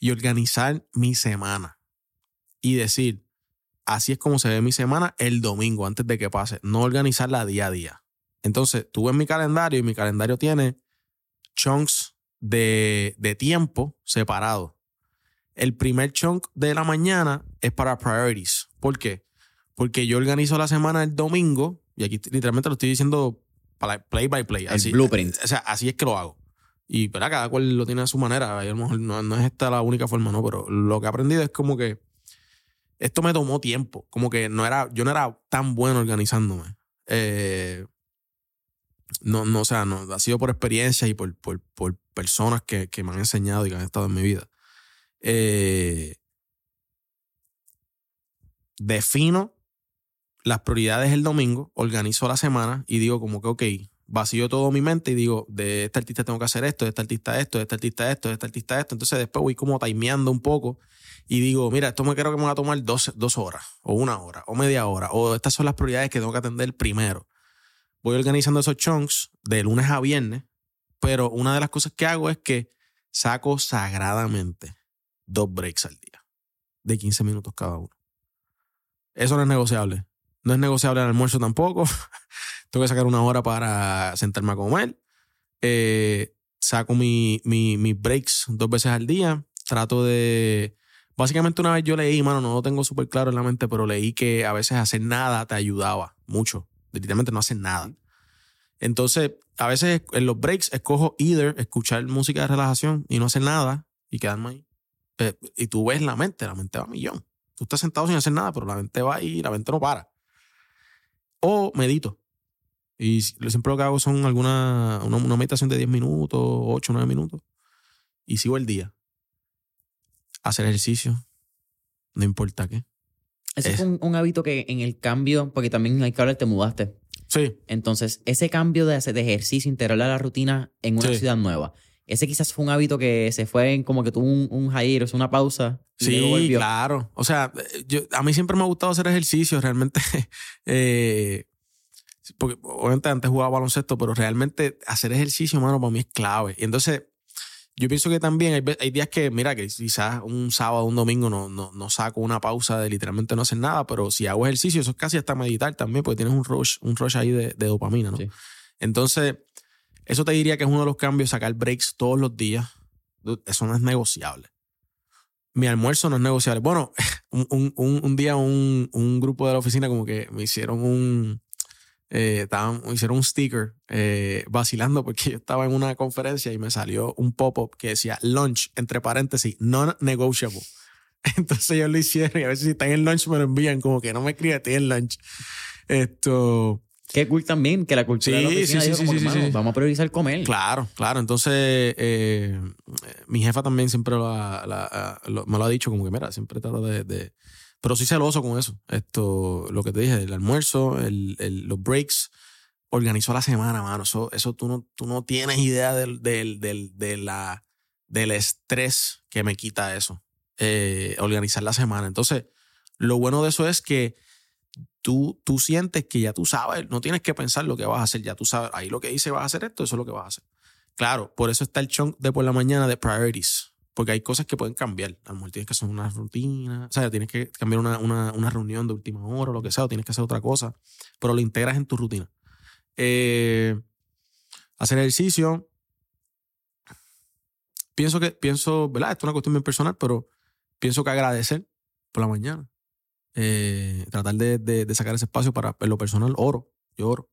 y organizar mi semana. Y decir, así es como se ve mi semana el domingo, antes de que pase. No organizarla día a día. Entonces, tú ves mi calendario y mi calendario tiene chunks de, de tiempo separados. El primer chunk de la mañana es para priorities. ¿Por qué? Porque yo organizo la semana el domingo, y aquí literalmente lo estoy diciendo play by play. El Así, blueprint. O sea, así es que lo hago. Y ¿verdad? cada cual lo tiene a su manera. Y a lo mejor no, no es esta la única forma, ¿no? Pero lo que he aprendido es como que esto me tomó tiempo. Como que no era, yo no era tan bueno organizándome. Eh, no, no, o sea, no, ha sido por experiencia y por, por, por personas que, que me han enseñado y que han estado en mi vida. Eh, defino las prioridades el domingo, organizo la semana y digo como que, ok, vacío todo mi mente y digo, de este artista tengo que hacer esto, de este artista esto, de este artista esto, de este artista esto. Entonces después voy como timeando un poco y digo, mira, esto me creo que me va a tomar dos, dos horas, o una hora, o media hora, o estas son las prioridades que tengo que atender primero. Voy organizando esos chunks de lunes a viernes, pero una de las cosas que hago es que saco sagradamente dos breaks al día, de 15 minutos cada uno. Eso no es negociable. No es negociable el almuerzo tampoco. Tengo que sacar una hora para sentarme a comer. Eh, saco mi, mi- mis breaks dos veces al día. Trato de. Básicamente, una vez yo leí, mano, no lo tengo súper claro en la mente, pero leí que a veces hacer nada te ayudaba mucho. Literalmente no hacer nada. Entonces, a veces en los breaks escojo either escuchar música de relajación y no hacer nada y quedarme ahí. Y tú ves la mente, la mente va a millón. Tú estás sentado sin hacer nada, pero la mente va y la mente no para. O medito. Y si- siempre lo que hago son alguna una, una meditación de 10 minutos, 8, 9 minutos. Y sigo el día. Hacer ejercicio. No importa qué. Ese Es- un, un hábito que en el cambio, porque también hay que hablar, te mudaste. Sí, Entonces, ese cambio de, hacer- de ejercicio, integrar a la rutina en una Sí. ciudad nueva, ese quizás fue un hábito que se fue en como que tuvo un, un hiatus, una pausa. y luego Sí, claro. O sea, yo, a mí siempre me ha gustado hacer ejercicio, realmente. eh, porque obviamente antes jugaba baloncesto, pero realmente hacer ejercicio, mano, para mí es clave. Y entonces, yo pienso que también hay, hay días que, mira, que quizás un sábado, un domingo no, no, no saco una pausa de literalmente no hacer nada, pero si hago ejercicio, eso es casi hasta meditar también, porque tienes un rush, un rush ahí de, de dopamina, ¿no? Sí. Entonces, eso te diría que es uno de los cambios, sacar breaks todos los días. Eso no es negociable. Mi almuerzo no es negociable. Bueno, un, día un, un grupo de la oficina como que me hicieron un... eh, estaban- me hicieron un sticker eh, vacilando porque yo estaba en una conferencia y me salió un pop-up que decía lunch, entre paréntesis, non-negotiable. Entonces ellos lo hicieron y a veces si están en lunch me lo envían como que no me escribe, estoy en lunch. Esto... Qué cool también que la cultura de la Sí, oficina sí, sí, como sí, que, sí, "Mano, sí. vamos a priorizar comer. Claro, claro. Entonces, eh, mi jefa también siempre la- lo- me lo ha dicho, como que, mira, siempre trata de, de- Pero soy celoso con eso. Esto, lo que te dije, el almuerzo, el, el- los breaks, organizó la semana, mano. Eso, eso tú, no, tú no tienes idea del, del, del, de la, del estrés que me quita eso. eh, organizar la semana. Entonces, lo bueno de eso es que tú, tú sientes que ya tú sabes, no tienes que pensar lo que vas a hacer, ya tú sabes, ahí lo que dice vas a hacer esto, eso es lo que vas a hacer. Claro, por eso está el chunk de por la mañana de priorities, porque hay cosas que pueden cambiar. A lo mejor tienes que hacer una rutina, o sea, tienes que cambiar una, una, una reunión de última hora o lo que sea, o tienes que hacer otra cosa, pero lo integras en tu rutina. Eh, hacer ejercicio. Pienso que, pienso, ¿verdad? Esto es una cuestión bien personal, pero pienso que agradecer por la mañana eh, tratar de, de- de sacar ese espacio para en lo personal, oro, yo oro.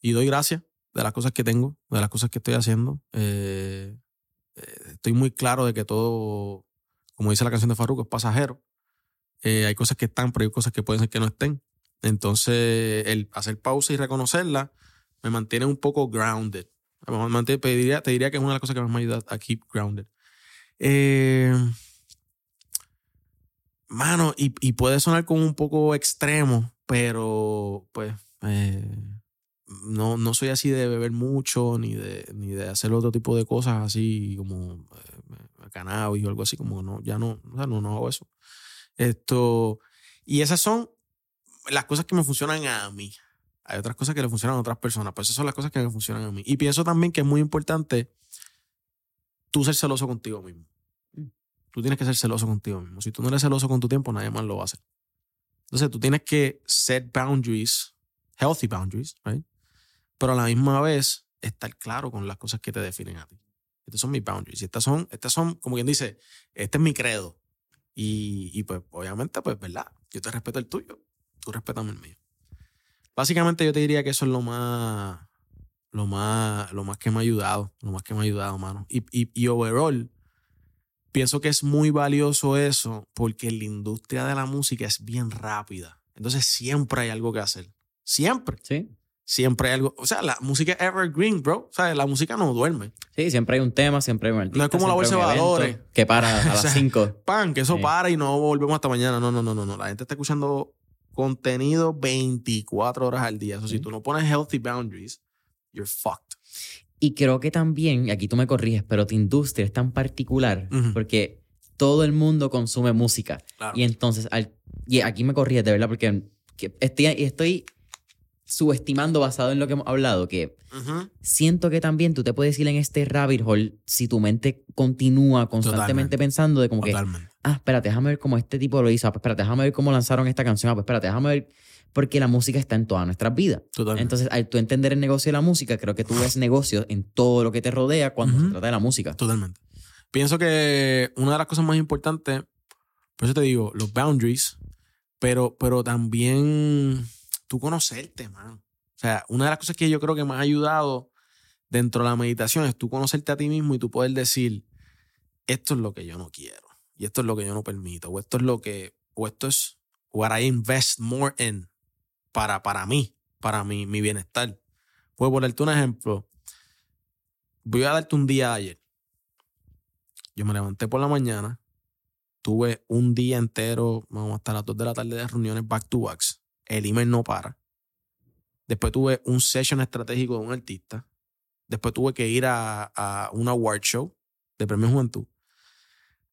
Y doy gracias de las cosas que tengo, de las cosas que estoy haciendo. Eh, eh, estoy muy claro de que todo, como dice la canción de Farruko, es pasajero. Eh, hay cosas que están, pero hay cosas que pueden ser que no estén. Entonces, el hacer pausa y reconocerla me mantiene un poco grounded. Me mantiene- te, diría, te diría que es una de las cosas que más me ayuda a keep grounded. Eh, Mano, y, y puede sonar como un poco extremo, pero pues eh, no, no soy así de beber mucho ni de, ni de hacer otro tipo de cosas así como eh, cannabis o algo así, como no, ya no, o sea, no, no hago eso. Esto, y esas son las cosas que me funcionan a mí. Hay otras cosas que le funcionan a otras personas, pero esas son las cosas que me funcionan a mí. Y pienso también que es muy importante tú ser celoso contigo mismo. Tú tienes que ser celoso contigo mismo. Si tú no eres celoso con tu tiempo, nadie más lo va a hacer. Entonces tú tienes que set boundaries, healthy boundaries, right? Pero a la misma vez estar claro con las cosas que te definen a ti. Estas son mis boundaries. Y estas son, estas son, como quien dice, este es mi credo. Y, y pues, obviamente, pues, ¿verdad? Yo te respeto el tuyo, tú respetame el mío. Básicamente yo te diría que eso es lo más, lo más, lo más que me ha ayudado, lo más que me ha ayudado, mano. Y, y, y overall, pienso que es muy valioso eso porque la industria de la música es bien rápida. Entonces siempre hay algo que hacer. Siempre. Sí. Siempre hay algo. O sea, la música es evergreen, bro. O sea, la música no duerme. Sí, siempre hay un tema, siempre hay un artista. No es como la bolsa de valores. Que para a O sea, las 5. Pan, que eso Sí. para y no volvemos hasta mañana. No, no, no, no, no. La gente está escuchando contenido 24 horas al día. Eso si Sí. tú no pones healthy boundaries, you're fucked. Y creo que también, y aquí tú me corriges, pero tu industria es tan particular Ujú. porque todo el mundo consume música. Claro. Y entonces, al- y aquí me corriges de verdad porque que estoy, estoy subestimando basado en lo que hemos hablado, que siento que también tú te puedes ir en este rabbit hole si tu mente continúa constantemente Totalmente. pensando de como que, Totalmente. ah, espérate, déjame ver cómo este tipo lo hizo, ah, pues espérate, déjame ver cómo lanzaron esta canción, ah, pues espérate, déjame ver, porque la música está en todas nuestras vidas. Totalmente. Entonces, al tú entender el negocio de la música, creo que tú ves negocios en todo lo que te rodea cuando se trata de la música. Totalmente. Pienso que una de las cosas más importantes, por eso te digo, los boundaries, pero, pero también tú conocerte, man. O sea, una de las cosas que yo creo que me ha ayudado dentro de la meditación es tú conocerte a ti mismo y tú poder decir, esto es lo que yo no quiero, y esto es lo que yo no permito, o esto es lo que, o esto es what I invest more in para, para mí, para mi, mi bienestar. Puedo ponerte un ejemplo. Voy a darte un día ayer. Yo me levanté por la mañana, tuve un día entero, vamos hasta las 2 de la tarde de reuniones back to backs. El email no para. Después tuve un session estratégico de un artista. Después tuve que ir a, a una award show de Premio Juventud.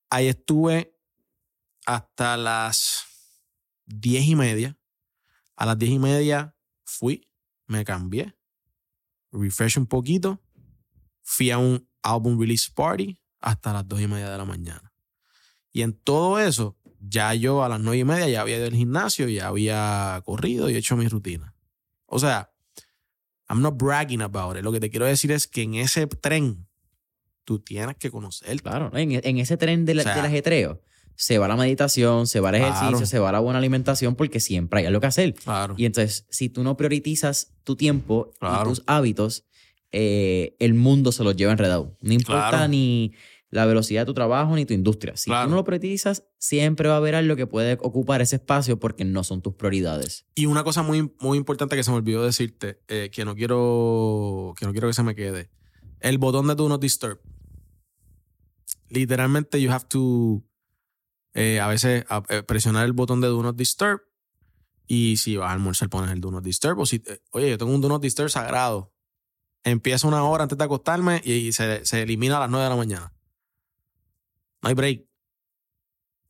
Ahí estuve hasta las 10 y media. A las 10 y media fui, me cambié, refresh un poquito, fui a un album release party hasta las 2 y media de la mañana. Y en todo eso, ya yo a las 9 y media ya había ido al gimnasio, ya había corrido y hecho mi rutina. O sea, I'm not bragging about it. Lo que te quiero decir es que en ese tren tú tienes que conocer. Claro, en, en ese tren de la- O sea, del ajetreo se va la meditación, se va el ejercicio, Claro. se va la buena alimentación porque siempre hay algo que hacer. Claro. Y entonces, si tú no priorizas tu tiempo Claro. y tus hábitos, eh, el mundo se los lleva enredado. No importa ni, la velocidad de tu trabajo ni tu industria. Si tú no lo priorizas, siempre va a haber algo que puede ocupar ese espacio porque no son tus prioridades. Y una cosa muy, muy importante que se me olvidó decirte, eh, que no quiero que no quiero que se me quede. El botón de Do Not Disturb. Literalmente, you have to eh, a veces a- eh, presionar el botón de Do Not Disturb. Y si vas a almorzar, pones el Do Not Disturb. O si, eh, oye, yo tengo un Do Not Disturb sagrado. Empieza una hora antes de acostarme y, se, se elimina a las 9 de la mañana. No hay break.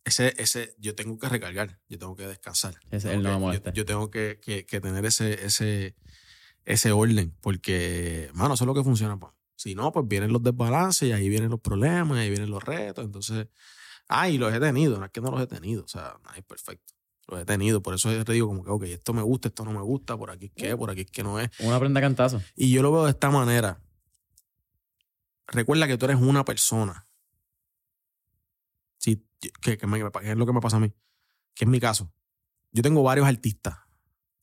Ese, ese, yo tengo que recargar, yo tengo que descansar. Ese Tengo no que- yo-. Yo, tengo que, que- que tener ese, ese, ese orden, porque, mano, eso es lo que funciona. pues. Si no, pues vienen los desbalances y ahí vienen los problemas, y ahí vienen los retos. Entonces, ah, y los he tenido, no es que no los he tenido, o sea, es perfecto. Los he tenido, por eso yo te digo como que, ok, esto me gusta, esto no me gusta, por aquí es que, por aquí es que no es. Una prenda cantazo. Y yo lo veo de esta manera. Recuerda que tú eres una persona. Sí, que, que me- que es lo que me pasa a mí. Que es mi caso. Yo tengo varios artistas.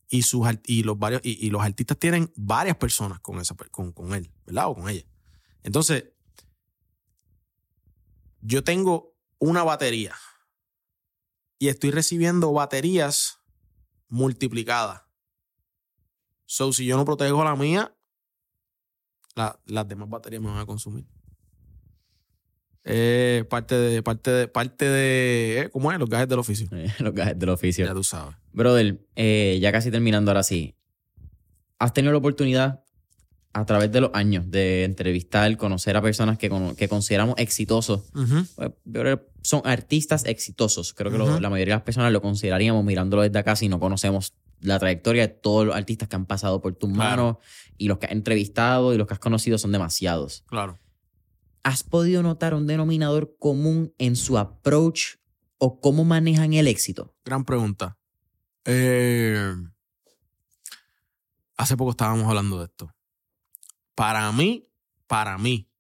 Y, sus, y, los, varios, y, y los artistas tienen varias personas con, esa, con, con él, ¿verdad? O con ella. Entonces, yo tengo una batería. Y estoy recibiendo baterías multiplicadas. So, si yo no protejo la mía, la- las demás baterías me van a consumir. Eh, parte de, parte de, parte de, eh, ¿cómo es? Los gajes del oficio. Eh, Los gajes del oficio. Ya tú sabes. Brother, eh, ya casi terminando ahora sí. ¿Has tenido la oportunidad a través de los años de entrevistar, conocer a personas que, que consideramos exitosos? Pues, son artistas exitosos. Creo que lo- la mayoría de las personas lo consideraríamos mirándolo desde acá si no conocemos la trayectoria de todos los artistas que han pasado por tus Claro. manos y los que has entrevistado y los que has conocido son demasiados. Claro. ¿Has podido notar un denominador común en su approach o cómo manejan el éxito? Gran pregunta. Eh, hace poco estábamos hablando de esto. Para mí, para mí,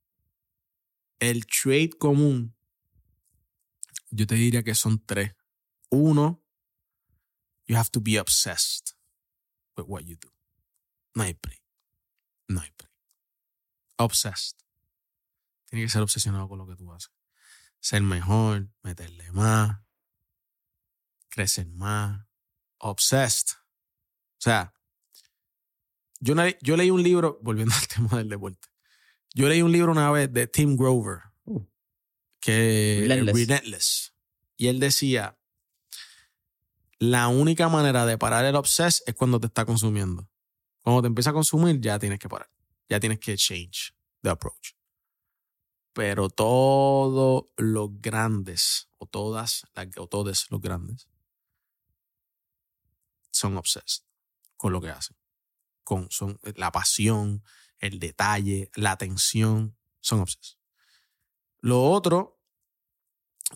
el trade común, yo te diría que son tres. Uno, you have to be obsessed with what you do. No hay break. No hay. Obsessed. Tiene que ser obsesionado con lo que tú haces. Ser mejor, meterle más, crecer más, obsessed. O sea, yo, le- yo leí un libro, volviendo al tema del deporte, yo leí un libro una vez de Tim Grover, Uh. que Relentless. Relentless. Y él decía, la única manera de parar el obsess es cuando te está consumiendo. Cuando te empieza a consumir, ya tienes que parar. Ya tienes que change the approach. Pero todos los grandes, o todas, o todos los grandes, son obsessed con lo que hacen. Con son, la pasión, el detalle, la atención, son obsessed. Lo otro,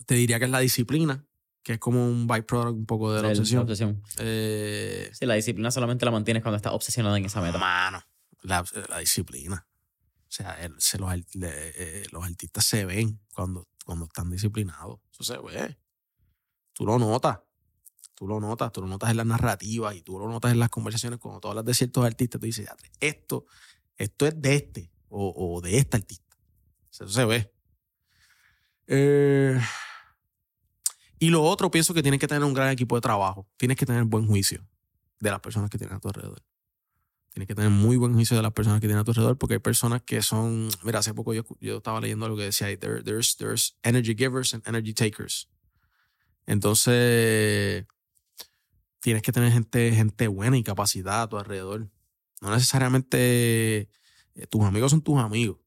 te diría que es la disciplina, que es como un byproduct un poco de la obsesión. obsesión. Eh, Sí, la disciplina solamente la mantienes cuando estás obsesionado en esa meta. Mano, la, la disciplina. O sea, el- se los, le- eh, los artistas se ven cuando, cuando están disciplinados. Eso se ve. Tú lo notas. Tú lo notas. Tú lo notas en las narrativas y tú lo notas en las conversaciones. Cuando tú hablas de ciertos artistas, tú dices, "Ya, esto, esto es de este o, o de este artista. Eso se ve. Eh, y lo otro, pienso que tienes que tener un gran equipo de trabajo. Tienes que tener buen juicio de las personas que tienes a tu alrededor. Tienes que tener muy buen juicio de las personas que tienes a tu alrededor porque hay personas que son. Mira, hace poco yo, yo estaba leyendo algo que decía: there- there's, there's energy givers and energy takers. Entonces, tienes que tener gente, gente buena y capacidad a tu alrededor. No necesariamente eh, tus amigos son tus amigos,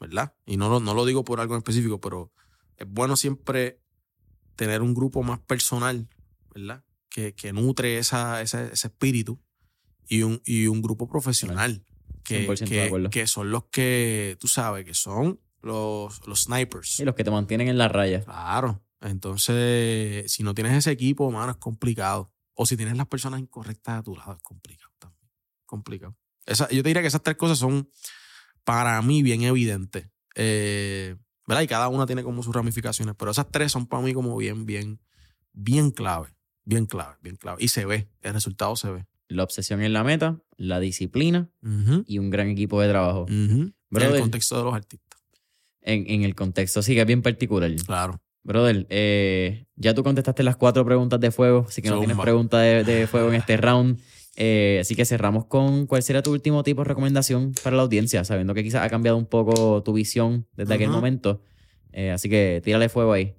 ¿verdad? Y no lo, no lo digo por algo en específico, pero es bueno siempre tener un grupo más personal, ¿verdad? Que, que nutre esa, esa- ese espíritu y un, y un grupo profesional que, 100% de que, que son los que, tú sabes, que son los, los snipers. Y los que te mantienen en la raya. Claro. Entonces, si no tienes ese equipo, mano, es complicado. O si tienes las personas incorrectas a tu lado, es complicado también. Complicado. Esa- yo te diría que esas tres cosas son para mí bien evidentes. Eh, ¿Verdad? Y cada una tiene como sus ramificaciones, pero esas tres son para mí como bien, bien, bien clave. Bien clave, bien clave. Y se ve, el resultado se ve. La obsesión en la meta, la disciplina y un gran equipo de trabajo. ujú. En Brother. el contexto de los artistas. en, en el contexto. Así que es bien particular. Claro. Brother, eh, ya tú contestaste las cuatro preguntas de fuego, así que no tienes Zumba. preguntas de, de fuego en este round. Eh, así que cerramos con cuál sería tu último tipo de recomendación para la audiencia, sabiendo que quizás ha cambiado un poco tu visión desde aquel momento. Eh, así que tírale fuego ahí.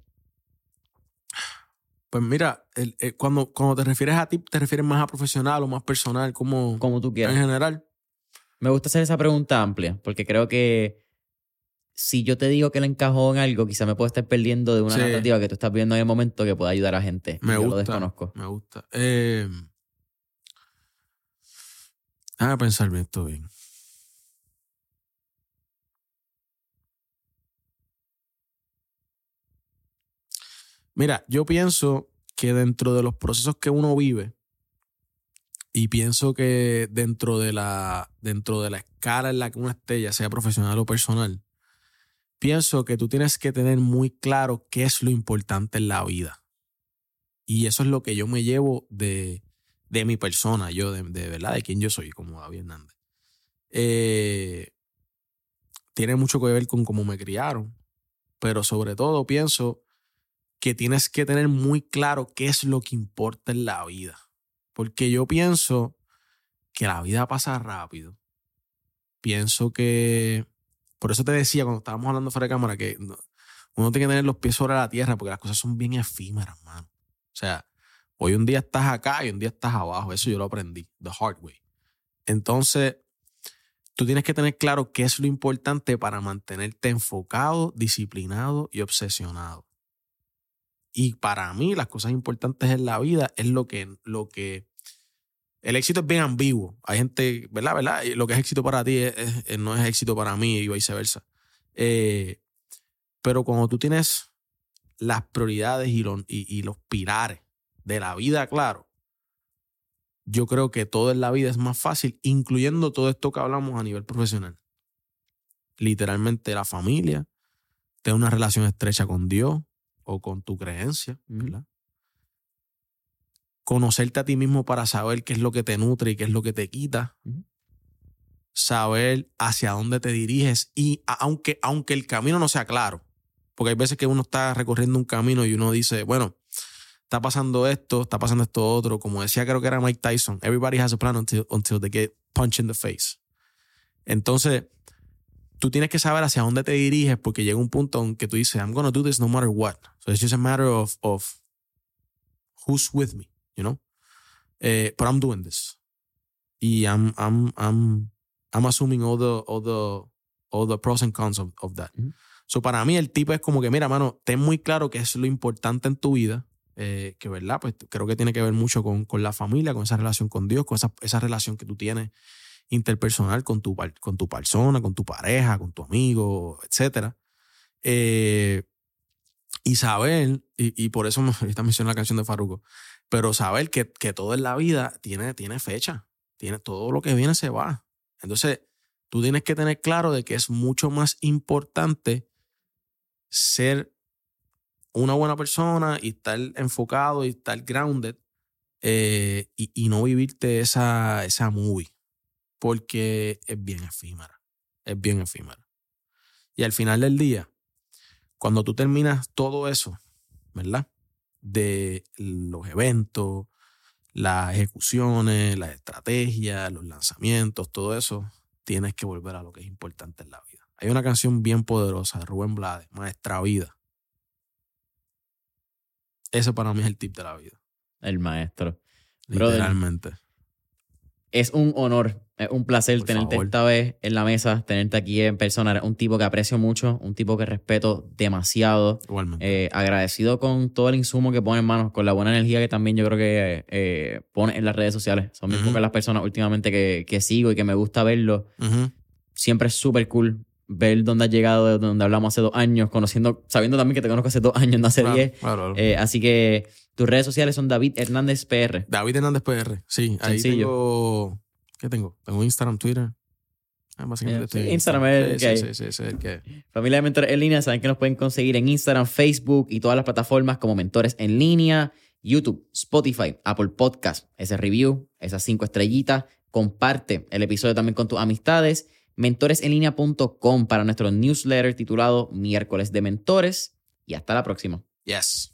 Pues mira, el- el- cuando, cuando te refieres a ti, te refieres más a profesional o más personal, como Como tú en quieras. general. Me gusta hacer esa pregunta amplia, porque creo que si yo te digo que le encajó en algo, quizás me puedo estar perdiendo de una Sí. narrativa que tú estás viendo en el momento que pueda ayudar a gente. Me yo lo gusta. desconozco. Me gusta. Eh, déjame pensar bien esto bien. Mira, yo pienso que dentro de los procesos que uno vive, y pienso que dentro de la, dentro de la escala en la que uno esté, ya sea profesional o personal, pienso que tú tienes que tener muy claro qué es lo importante en la vida. Y eso es lo que yo me llevo de, de mi persona, yo, de, de verdad, de quién yo soy, como David Hernández. Eh, tiene mucho que ver con cómo me criaron, pero sobre todo pienso que tienes que tener muy claro qué es lo que importa en la vida. Porque yo pienso que la vida pasa rápido. Pienso que. Por eso te decía cuando estábamos hablando fuera de cámara que no- uno tiene que tener los pies sobre la tierra porque las cosas son bien efímeras, mano. O sea, hoy un día estás acá y un día estás abajo. Eso yo lo aprendí, the hard way. Entonces, tú tienes que tener claro qué es lo importante para mantenerte enfocado, disciplinado y obsesionado. Y para mí, las cosas importantes en la vida es lo que, lo que. El éxito es bien ambiguo. Hay gente, ¿verdad? ¿verdad? Lo que es éxito para ti es- es- es- no es éxito para mí y viceversa. Eh, pero cuando tú tienes las prioridades y los, y, y los pilares de la vida, claro, yo creo que todo en la vida es más fácil, incluyendo todo esto que hablamos a nivel profesional. Literalmente la familia, tener una relación estrecha con Dios o con tu creencia. ¿verdad? Conocerte a ti mismo para saber qué es lo que te nutre y qué es lo que te quita. Saber hacia dónde te diriges y aunque, aunque el camino no sea claro, porque hay veces que uno está recorriendo un camino y uno dice, bueno, está pasando esto, está pasando esto otro. Como decía, creo que era Mike Tyson, everybody has a plan until, until they get punched in the face. Entonces, tú tienes que saber hacia dónde te diriges porque llega un punto en que tú dices, I'm going to do this no matter what. So it's just a matter of, of who's with me, you know? Eh, but I'm doing this. Y I'm, I'm, I'm, I'm assuming all the, all the, all the pros and cons of, of that. Ujú. So para mí el tipo es como que, mira, mano, ten muy claro qué es lo importante en tu vida, eh, que verdad, pues creo que tiene que ver mucho con, con la familia, con esa relación con Dios, con esa, esa relación que tú tienes interpersonal con tu, con tu persona, con tu pareja, con tu amigo, etcétera. Eh, y saber, y, y por eso me ahorita mencioné la canción de Faruco, pero saber que, que todo en la vida tiene, tiene fecha, tiene todo lo que viene se va. Entonces, tú tienes que tener claro de que es mucho más importante ser una buena persona y estar enfocado y estar grounded eh, y, y no vivirte esa, esa movie porque es bien efímera, es bien efímera. Y al final del día, cuando tú terminas todo eso, ¿verdad? De los eventos, las ejecuciones, las estrategias, los lanzamientos, todo eso, tienes que volver a lo que es importante en la vida. Hay una canción bien poderosa de Rubén Blades, Maestra Vida. Ese para mí es el tip de la vida, El maestro. Brother. Es un honor, es un placer Por tenerte favor. esta vez en la mesa, tenerte aquí en persona. Un tipo que aprecio mucho, un tipo que respeto demasiado. Igualmente. Eh, agradecido con todo el insumo que pone en manos, con la buena energía que también yo creo que eh, pone en las redes sociales. Son muy Ujú. pocas las personas últimamente que, que sigo y que me gusta verlo. Siempre es súper cool ver dónde has llegado, de donde hablamos hace dos años, conociendo, sabiendo también que te conozco hace dos años, no hace Claro, diez. claro, claro. Eh, así que tus redes sociales son David Hernández PR. David Hernández PR. Sí, ahí Sencillo. tengo. ¿Qué tengo? Tengo Instagram, Twitter. Ah, básicamente Eh, Instagram es el sí, sí, sí, que- Familia de Mentores en línea, saben que nos pueden conseguir en Instagram, Facebook y todas las plataformas como Mentores en línea, YouTube, Spotify, Apple Podcast, ese review, esas cinco estrellitas. Comparte el episodio también con tus amistades mentoresenlinea.com para nuestro newsletter titulado Miércoles de Mentores y hasta la próxima. Yes.